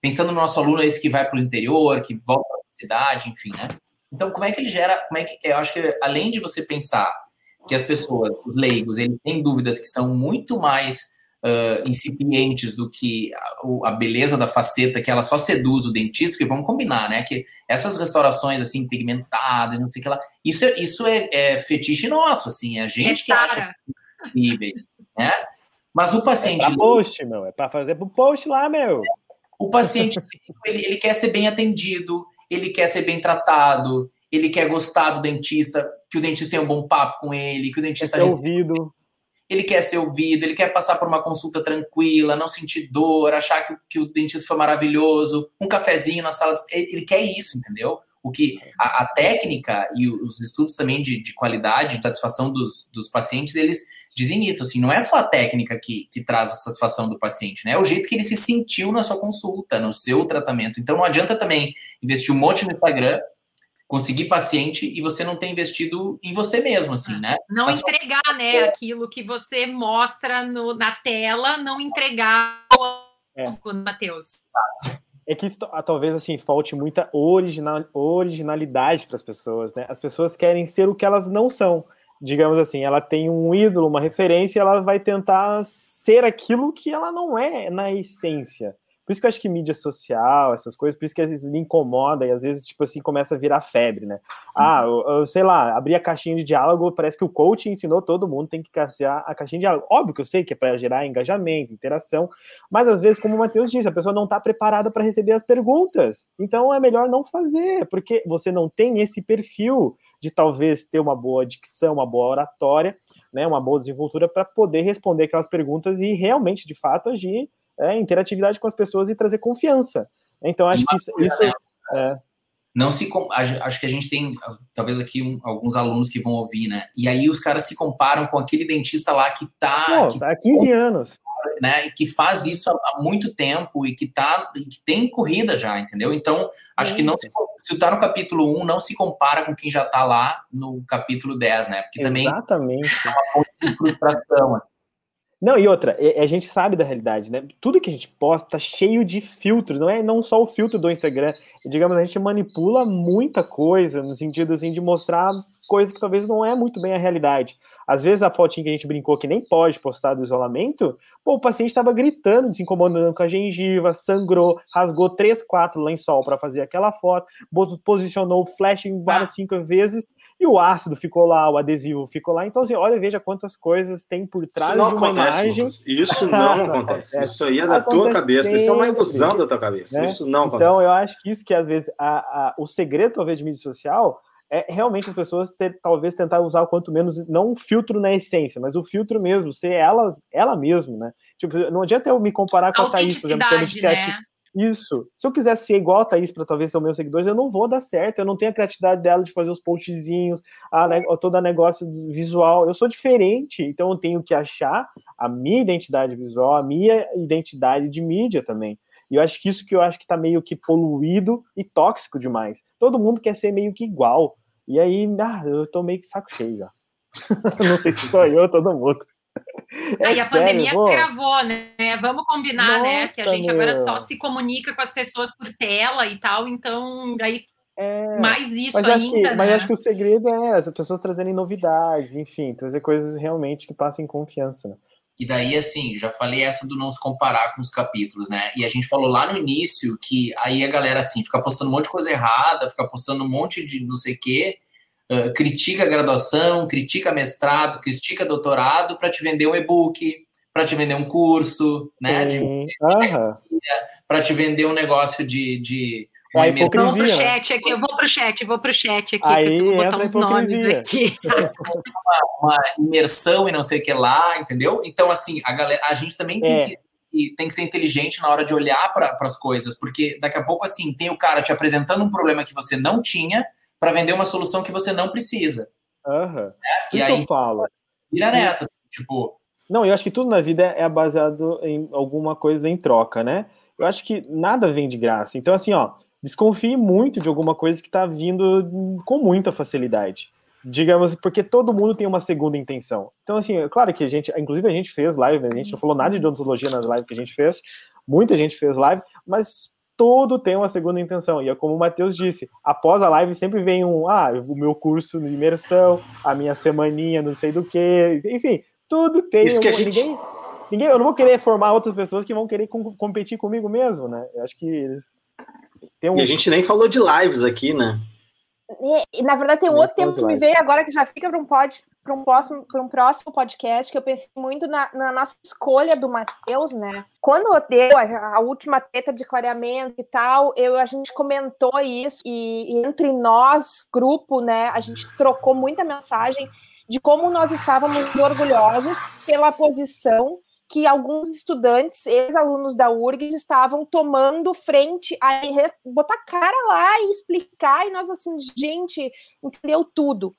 pensando no nosso aluno esse que vai para o interior, que volta para a cidade, enfim, né? Então, como é que ele gera, como é que, eu acho que além de você pensar que as pessoas, os leigos, eles têm dúvidas que são muito mais uh, incipientes do que a, a, beleza da faceta, que ela só seduz o dentista, que vamos combinar, né? Que essas restaurações, assim, pigmentadas, não sei o que lá, isso é, isso é, é fetiche nosso, assim, é a gente é que acha incrível, né? Mas o paciente... É pra post, meu, é para fazer pro post lá, meu. O paciente, ele, ele quer ser bem atendido, ele quer ser bem tratado, ele quer gostar do dentista, que o dentista tenha um bom papo com ele, que o dentista... Quer ser ouvido ele quer ser ouvido, ele quer passar por uma consulta tranquila, não sentir dor, achar que, que o dentista foi maravilhoso, um cafezinho na sala. Ele, ele quer isso, entendeu? O que a, a técnica e os estudos também de, de qualidade, de satisfação dos, dos pacientes, eles dizem isso, assim, não é só a técnica que, que traz a satisfação do paciente, né? É o jeito que ele se sentiu na sua consulta, no seu tratamento. Então não adianta também investir um monte no Instagram, conseguir paciente e você não ter investido em você mesmo, assim, né? Não Mas entregar, só... né, aquilo que você mostra no, na tela, não entregar é. Matheus. É que isso, talvez assim falte muita original, originalidade para as pessoas, né? As pessoas querem ser o que elas não são digamos assim, ela tem um ídolo, uma referência, ela vai tentar ser aquilo que ela não é na essência. Por isso que eu acho que mídia social, essas coisas, por isso que às vezes me incomoda e às vezes, tipo assim, começa a virar febre, né? Ah, eu, eu, sei lá, abrir a caixinha de diálogo, parece que o coach ensinou todo mundo tem que caçar a caixinha de diálogo. Óbvio que eu sei que é para gerar engajamento, interação, mas às vezes, como o Matheus disse, a pessoa não está preparada para receber as perguntas. Então é melhor não fazer, porque você não tem esse perfil de talvez ter uma boa dicção, uma boa oratória, né, uma boa desenvoltura para poder responder aquelas perguntas e realmente, de fato, agir é, interatividade com as pessoas e trazer confiança. Então, acho que isso. isso né? é... Não se acho que a gente tem talvez aqui um, alguns alunos que vão ouvir, né? E aí os caras se comparam com aquele dentista lá que tá Pô, que, há 15 anos né, e que faz isso há, muito tempo e que tá e que tem corrida já, entendeu? Então, acho que não se, se tá no capítulo 1, não se compara com quem já tá lá no capítulo 10, né? Porque também Exatamente. é uma frustração, assim. Não, e outra, a gente sabe da realidade, né? Tudo que a gente posta tá cheio de filtros, não é não só o filtro do Instagram. Digamos, a gente manipula muita coisa no sentido assim de mostrar coisa que talvez não é muito bem a realidade. Às vezes a fotinha que a gente brincou que nem pode postar do isolamento, pô, o paciente estava gritando, se incomodando com a gengiva, sangrou, rasgou três, quatro lençol para fazer aquela foto, posicionou o flash em várias ah. cinco vezes e o ácido ficou lá, o adesivo ficou lá. Então, assim, olha, veja quantas coisas tem por trás de uma acontece, imagem. Lucas. Isso não acontece. Isso aí é da acontece tua cabeça. Isso é uma ilusão da tua cabeça. Né? Isso não acontece. Então, eu acho que isso que às vezes a, a, o segredo, talvez, de mídia social é realmente as pessoas ter, talvez tentar usar o quanto menos, não um filtro na essência, mas o filtro mesmo, ser ela, ela mesma, né? Tipo, não adianta eu me comparar com a, a Thaís, por exemplo, de. Né? Isso. Se eu quiser ser igual a Thaís para talvez ser meus seguidores, eu não vou dar certo. Eu não tenho a criatividade dela de fazer os postzinhos, a, todo o negócio visual. Eu sou diferente, então eu tenho que achar a minha identidade visual, a minha identidade de mídia também. E eu acho que isso que eu acho que está meio que poluído e tóxico demais. Todo mundo quer ser meio que igual. E aí, ah, eu tô meio que saco cheio já. não sei se sou eu ou todo mundo. É aí a sério, pandemia pô. gravou, né? Vamos combinar, Nossa, né? Que a gente meu. agora só se comunica com as pessoas por tela e tal, então aí é, mais isso mas ainda. Que, né? Mas acho que o segredo é as pessoas trazerem novidades, enfim, trazer coisas realmente que passem confiança. E daí, assim, já falei essa do não se comparar com os capítulos, né? E a gente falou lá no início que aí a galera, assim, fica postando um monte de coisa errada, fica postando um monte de não sei o quê, uh, critica a graduação, critica mestrado, critica doutorado para te vender um e-book, para te vender um curso, né? Uhum. Para te vender um negócio de, de a hipocrisia. Vou pro né? chat aqui, eu vou pro chat, vou pro chat aqui, Aí eu vou botar uns nomes aqui. uma, uma, imersão e não sei o que lá, entendeu? Então, assim, a, galera, a gente também tem, é. que, tem que ser inteligente na hora de olhar para as coisas, porque daqui a pouco, assim, tem o cara te apresentando um problema que você não tinha para vender uma solução que você não precisa. Uhum. É? E aí, eu falo. Vira nessa, tipo... Não, eu acho que tudo na vida é baseado em alguma coisa em troca, né? Eu acho que nada vem de graça. Então, assim, ó, desconfie muito de alguma coisa que está vindo com muita facilidade. Digamos, porque todo mundo tem uma segunda intenção. Então, assim, é claro que a gente, inclusive a gente fez live, a gente não falou nada de odontologia nas lives que a gente fez, muita gente fez live, mas todo tem uma segunda intenção. E é como o Matheus disse, após a live sempre vem um, ah, o meu curso de imersão, a minha semaninha, não sei do que, enfim, tudo tem. Isso um, que a gente... ninguém, ninguém, eu não vou querer formar outras pessoas que vão querer com, competir comigo mesmo, né? Eu acho que eles um... E a gente nem falou de lives aqui, né? E, na verdade, tem um outro tema que me veio agora que já fica para um, pod, um, próximo, um próximo podcast, que eu pensei muito na, na nossa escolha do Matheus, né? Quando deu a, a, última treta de clareamento e tal, eu, a gente comentou isso, e, e entre nós, grupo, né, a gente trocou muita mensagem de como nós estávamos orgulhosos pela posição que alguns estudantes, ex-alunos da URGS, estavam tomando frente a botar cara lá e explicar, e nós assim, gente, entendeu tudo.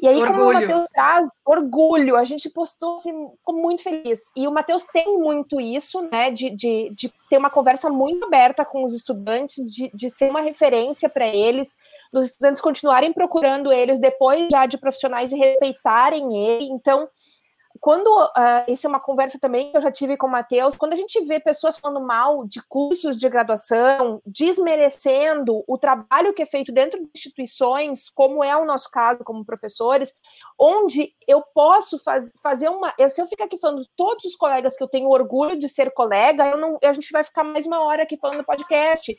E aí, orgulho. como o Matheus traz, orgulho, a gente postou assim, ficou muito feliz. E o Matheus tem muito isso, né, de, de, de ter uma conversa muito aberta com os estudantes, de, de ser uma referência para eles, dos estudantes continuarem procurando eles depois já de profissionais e respeitarem ele. Então, quando uh, isso é uma conversa também que eu já tive com o Matheus, quando a gente vê pessoas falando mal de cursos de graduação, desmerecendo o trabalho que é feito dentro de instituições, como é o nosso caso como professores, onde eu posso faz, fazer uma. Eu, se eu ficar aqui falando todos os colegas que eu tenho orgulho de ser colega, eu não, a gente vai ficar mais uma hora aqui falando podcast,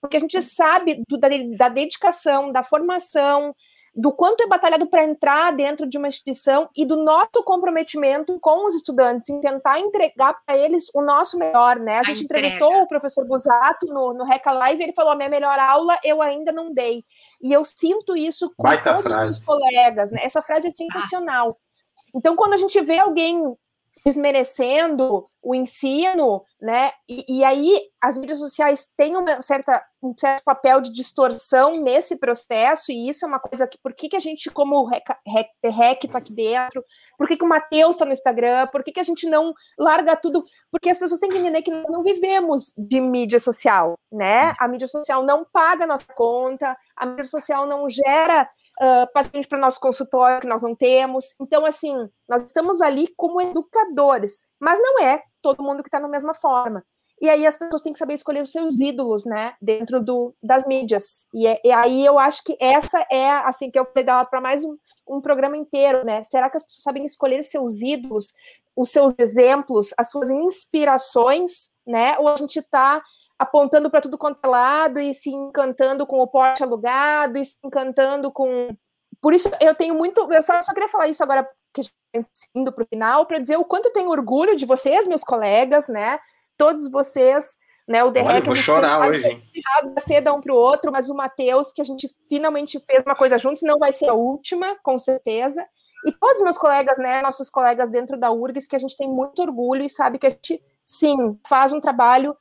porque a gente sabe do, da, da dedicação, da formação, do quanto é batalhado para entrar dentro de uma instituição e do nosso comprometimento com os estudantes, em tentar entregar para eles o nosso melhor, né? A, a gente entrega. entrevistou o professor Busato no, no Reca Live e ele falou: a minha melhor aula eu ainda não dei. E eu sinto isso com Baita todos frase. os colegas, né? Essa frase é sensacional. Então, quando a gente vê alguém desmerecendo o ensino, né? E, e, aí as mídias sociais têm uma certa, um certo papel de distorção nesse processo, e isso é uma coisa que, por que, que a gente, como Rec, Rec tá aqui dentro, por que, que o Matheus está no Instagram, por que, que a gente não larga tudo? Porque as pessoas têm que entender que nós não vivemos de mídia social, né? A mídia social não paga a nossa conta, a mídia social não gera uh, paciente para nosso consultório que nós não temos. Então, assim, nós estamos ali como educadores, mas não é todo mundo que está na mesma forma. E aí as pessoas têm que saber escolher os seus ídolos, né, dentro do, das mídias. E, é, e aí eu acho que essa é, assim, que eu falei dela para mais um, um programa inteiro, né? Será que as pessoas sabem escolher seus ídolos, os seus exemplos, as suas inspirações, né? Ou a gente está apontando para tudo quanto é lado e se encantando com o porte alugado e se encantando com. Por isso eu tenho muito. Eu só, só queria falar isso agora, que a gente está indo para o final, para dizer o quanto eu tenho orgulho de vocês, meus colegas, né? Todos vocês, né? O Derrec, vou chorar hoje. Rasga seda um para o outro, mas o Matheus, que a gente finalmente fez uma coisa juntos, não vai ser a última, com certeza. E todos meus colegas, né? Nossos colegas dentro da URGS, que a gente tem muito orgulho e sabe que a gente, sim, faz um trabalho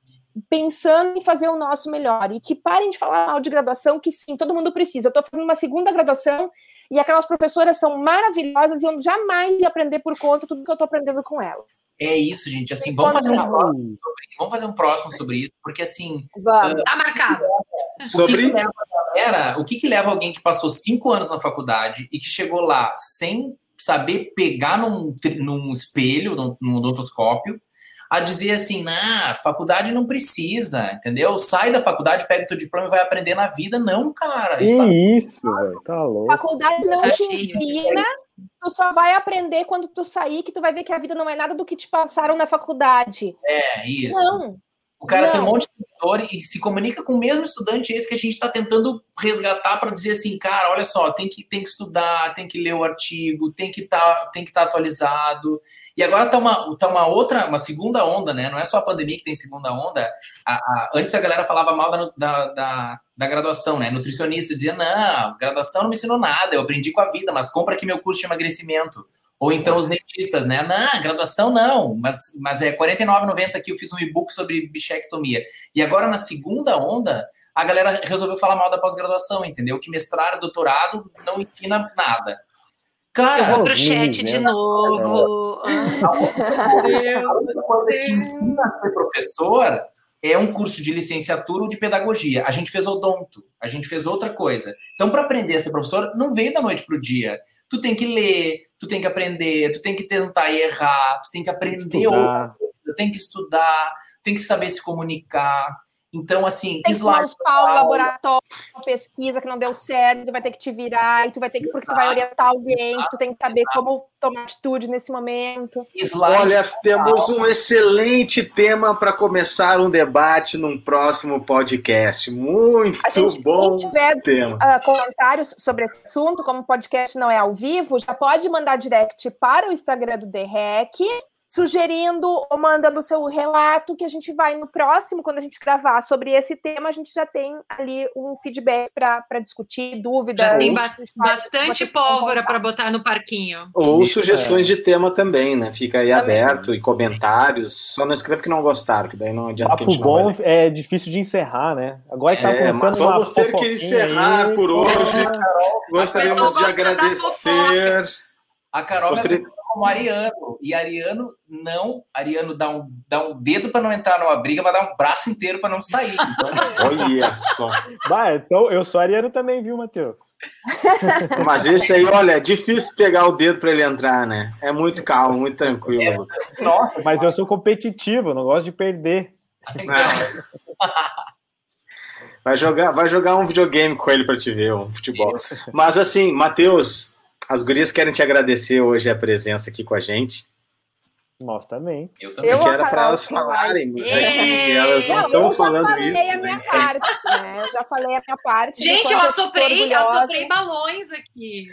pensando em fazer o nosso melhor e que parem de falar mal de graduação, que sim, todo mundo precisa. Eu estou fazendo uma segunda graduação e aquelas professoras são maravilhosas e eu jamais ia aprender por conta tudo que eu estou aprendendo com elas. É isso, gente. Assim, vamos fazer, um próximo sobre, vamos fazer um próximo sobre isso, porque assim. Vamos. Uh, tá marcado. Sobre. Era, o que, que leva alguém que passou cinco anos na faculdade e que chegou lá sem saber pegar num, num espelho, num, num odontoscópio, a dizer assim, na faculdade não precisa, entendeu? Sai da faculdade, pega o teu diploma e vai aprender na vida. Não, cara. Isso, tá... isso velho, tá louco. Faculdade não te ensina, tu só vai aprender quando tu sair, que tu vai ver que a vida não é nada do que te passaram na faculdade. É, isso. Não. O cara não. tem um monte de seguidor e se comunica com o mesmo estudante esse que a gente está tentando resgatar para dizer assim, cara, olha só, tem que, tem que estudar, tem que ler o artigo, tem que tá, estar tá atualizado. E agora tá uma, tá uma outra, uma segunda onda, né? Não é só a pandemia que tem segunda onda. A, a, antes a galera falava mal da, da, da, da, graduação, né? Nutricionista dizia, não, graduação não me ensinou nada, eu aprendi com a vida, mas compra aqui meu curso de emagrecimento. Ou então os dentistas, né? Não, graduação não, mas, mas é R$ 49,90 que eu fiz um e-book sobre bichectomia. E agora, na segunda onda, a galera resolveu falar mal da pós-graduação, entendeu? Que mestrado, doutorado não ensina nada. Cara, eu vou pro chat de novo. É. A outra coisa que ensina a ser professor é um curso de licenciatura ou de pedagogia. A gente fez odonto, a gente fez outra coisa. Então, para aprender a ser professor, não veio da noite para o dia. Tu tem que ler, tu tem que aprender, tu tem que tentar e errar, tu tem que aprender outra coisa, tem que estudar, tem que saber se comunicar. Então, assim, tem slide. Pau, laboratório, pesquisa que não deu certo, tu vai ter que te virar, e tu vai ter que, porque tu vai orientar alguém, tu tem que saber como tomar atitude nesse momento. Slide Olha, temos um excelente tema para começar um debate num próximo podcast. Muito a gente, bom quem tiver, tema. Uh, comentários sobre esse assunto, como o podcast não é ao vivo, já pode mandar direct para o Instagram do DREC sugerindo ou mandando o seu relato, que a gente vai no próximo, quando a gente gravar sobre esse tema, a gente já tem ali um feedback para discutir, dúvidas. Já tem ba bastante pólvora para botar no parquinho. Ou sugestões é. de tema também, né? Fica aí também. aberto e comentários. Só não escreva que não gostaram, que daí não adianta Papo que a gente bom vai... é difícil de encerrar, né? Agora que tá é, começando mas vamos ter que encerrar aí. por hoje. Gostaríamos de agradecer. A Carol Gostaria como Ariano. E Ariano não. Ariano dá um, dá um dedo para não entrar numa briga, mas dá um braço inteiro para não sair. Então... olha só. Bah, então eu sou Ariano também, viu, Matheus? Mas esse aí, olha, é difícil pegar o dedo para ele entrar, né? É muito calmo, muito tranquilo. É, nossa, mas eu sou competitivo, não gosto de perder. Vai jogar, vai jogar um videogame com ele para te ver, um futebol. Mas assim, Matheus, as gurias querem te agradecer hoje a presença aqui com a gente. Nós também. Eu também. Eu era para elas falarem, mas é elas não estão falando isso. Eu já falei a minha parte, né? Eu já falei a minha parte. Gente, eu assoprei, eu assoprei balões aqui.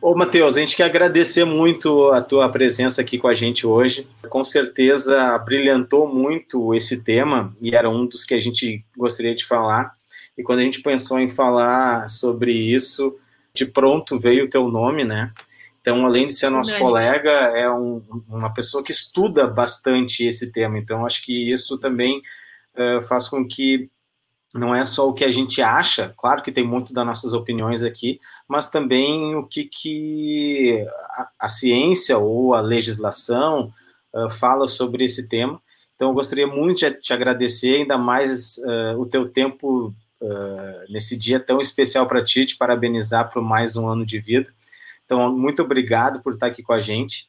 Ô, Matheus, a gente quer agradecer muito a tua presença aqui com a gente hoje. Com certeza brilhantou muito esse tema e era um dos que a gente gostaria de falar. E quando a gente pensou em falar sobre isso, de pronto veio o teu nome, né? Então, além de ser nosso colega, é um, uma pessoa que estuda bastante esse tema. Então, acho que isso também uh, faz com que não é só o que a gente acha, claro que tem muito das nossas opiniões aqui, mas também o que, que a, a ciência ou a legislação uh, fala sobre esse tema. Então, eu gostaria muito de te agradecer, ainda mais uh, o teu tempo uh, nesse dia tão especial para ti, te parabenizar por mais um ano de vida. Então, muito obrigado por estar aqui com a gente.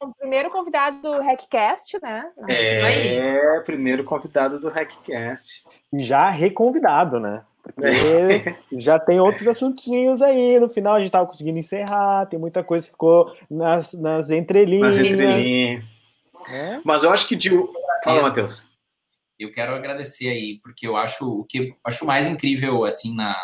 O primeiro convidado do Hackcast, né? É, primeiro convidado do Hackcast. Já reconvidado, né? Porque é. já tem outros assuntinhos aí. No final a gente tava conseguindo encerrar, tem muita coisa que ficou nas, nas entrelinhas. Nas entrelinhas. É? Mas eu acho que de. Fala, Matheus eu quero agradecer aí, porque eu acho o que acho mais incrível, assim, na.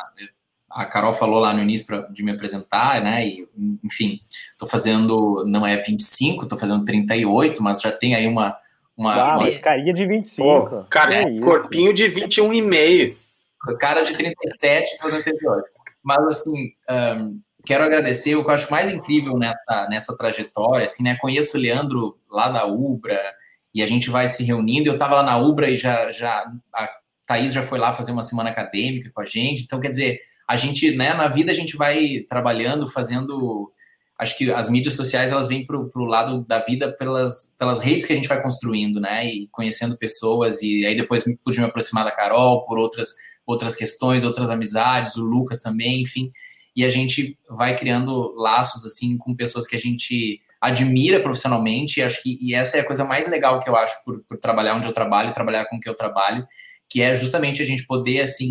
A Carol falou lá no início pra, de me apresentar, né? E, enfim, tô fazendo, não é 25, tô fazendo 38, mas já tem aí uma. uma, ah, uma... mas carinha de 25. Oh, cara, é corpinho de 21,5. Cara de 37, tô fazendo 38. Mas, assim, um, quero agradecer. O que eu acho mais incrível nessa, nessa trajetória, assim, né? Conheço o Leandro lá da Ubra, e a gente vai se reunindo. Eu estava lá na Ubra e já, já a Thaís já foi lá fazer uma semana acadêmica com a gente. Então, quer dizer, a gente, né, na vida a gente vai trabalhando, fazendo. Acho que as mídias sociais elas vêm para o lado da vida pelas, pelas redes que a gente vai construindo, né, e conhecendo pessoas. E aí depois pude me aproximar da Carol por outras, outras questões, outras amizades, o Lucas também, enfim. E a gente vai criando laços assim com pessoas que a gente admira profissionalmente, e acho que e essa é a coisa mais legal que eu acho por, por trabalhar onde eu trabalho, trabalhar com o que eu trabalho, que é justamente a gente poder, assim,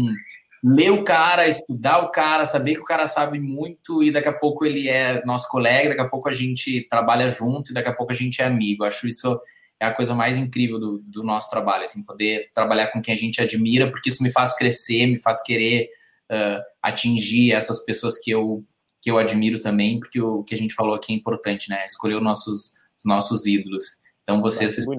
ler o cara, estudar o cara, saber que o cara sabe muito e daqui a pouco ele é nosso colega, daqui a pouco a gente trabalha junto e daqui a pouco a gente é amigo. Acho isso é a coisa mais incrível do, do nosso trabalho, assim, poder trabalhar com quem a gente admira, porque isso me faz crescer, me faz querer uh, atingir essas pessoas que eu que eu admiro também, porque o que a gente falou aqui é importante, né? Escolher os nossos, os nossos ídolos. Então vocês estão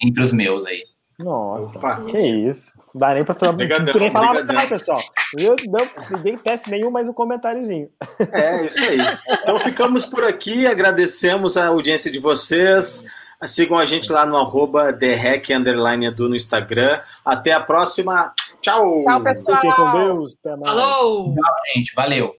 entre os meus aí. Nossa, Opa. que isso. Não dá nem pra falar. Não precisa nem falar nada, pessoal. Eu não ninguém teste nenhum, mais um comentáriozinho. É, isso aí. Então ficamos por aqui, agradecemos a audiência de vocês. Sigam a gente lá no arroba Edu no Instagram. Até a próxima. Tchau. Tchau, pessoal. Fiquem com Deus. Até mais. Falou. Tchau, gente. Valeu.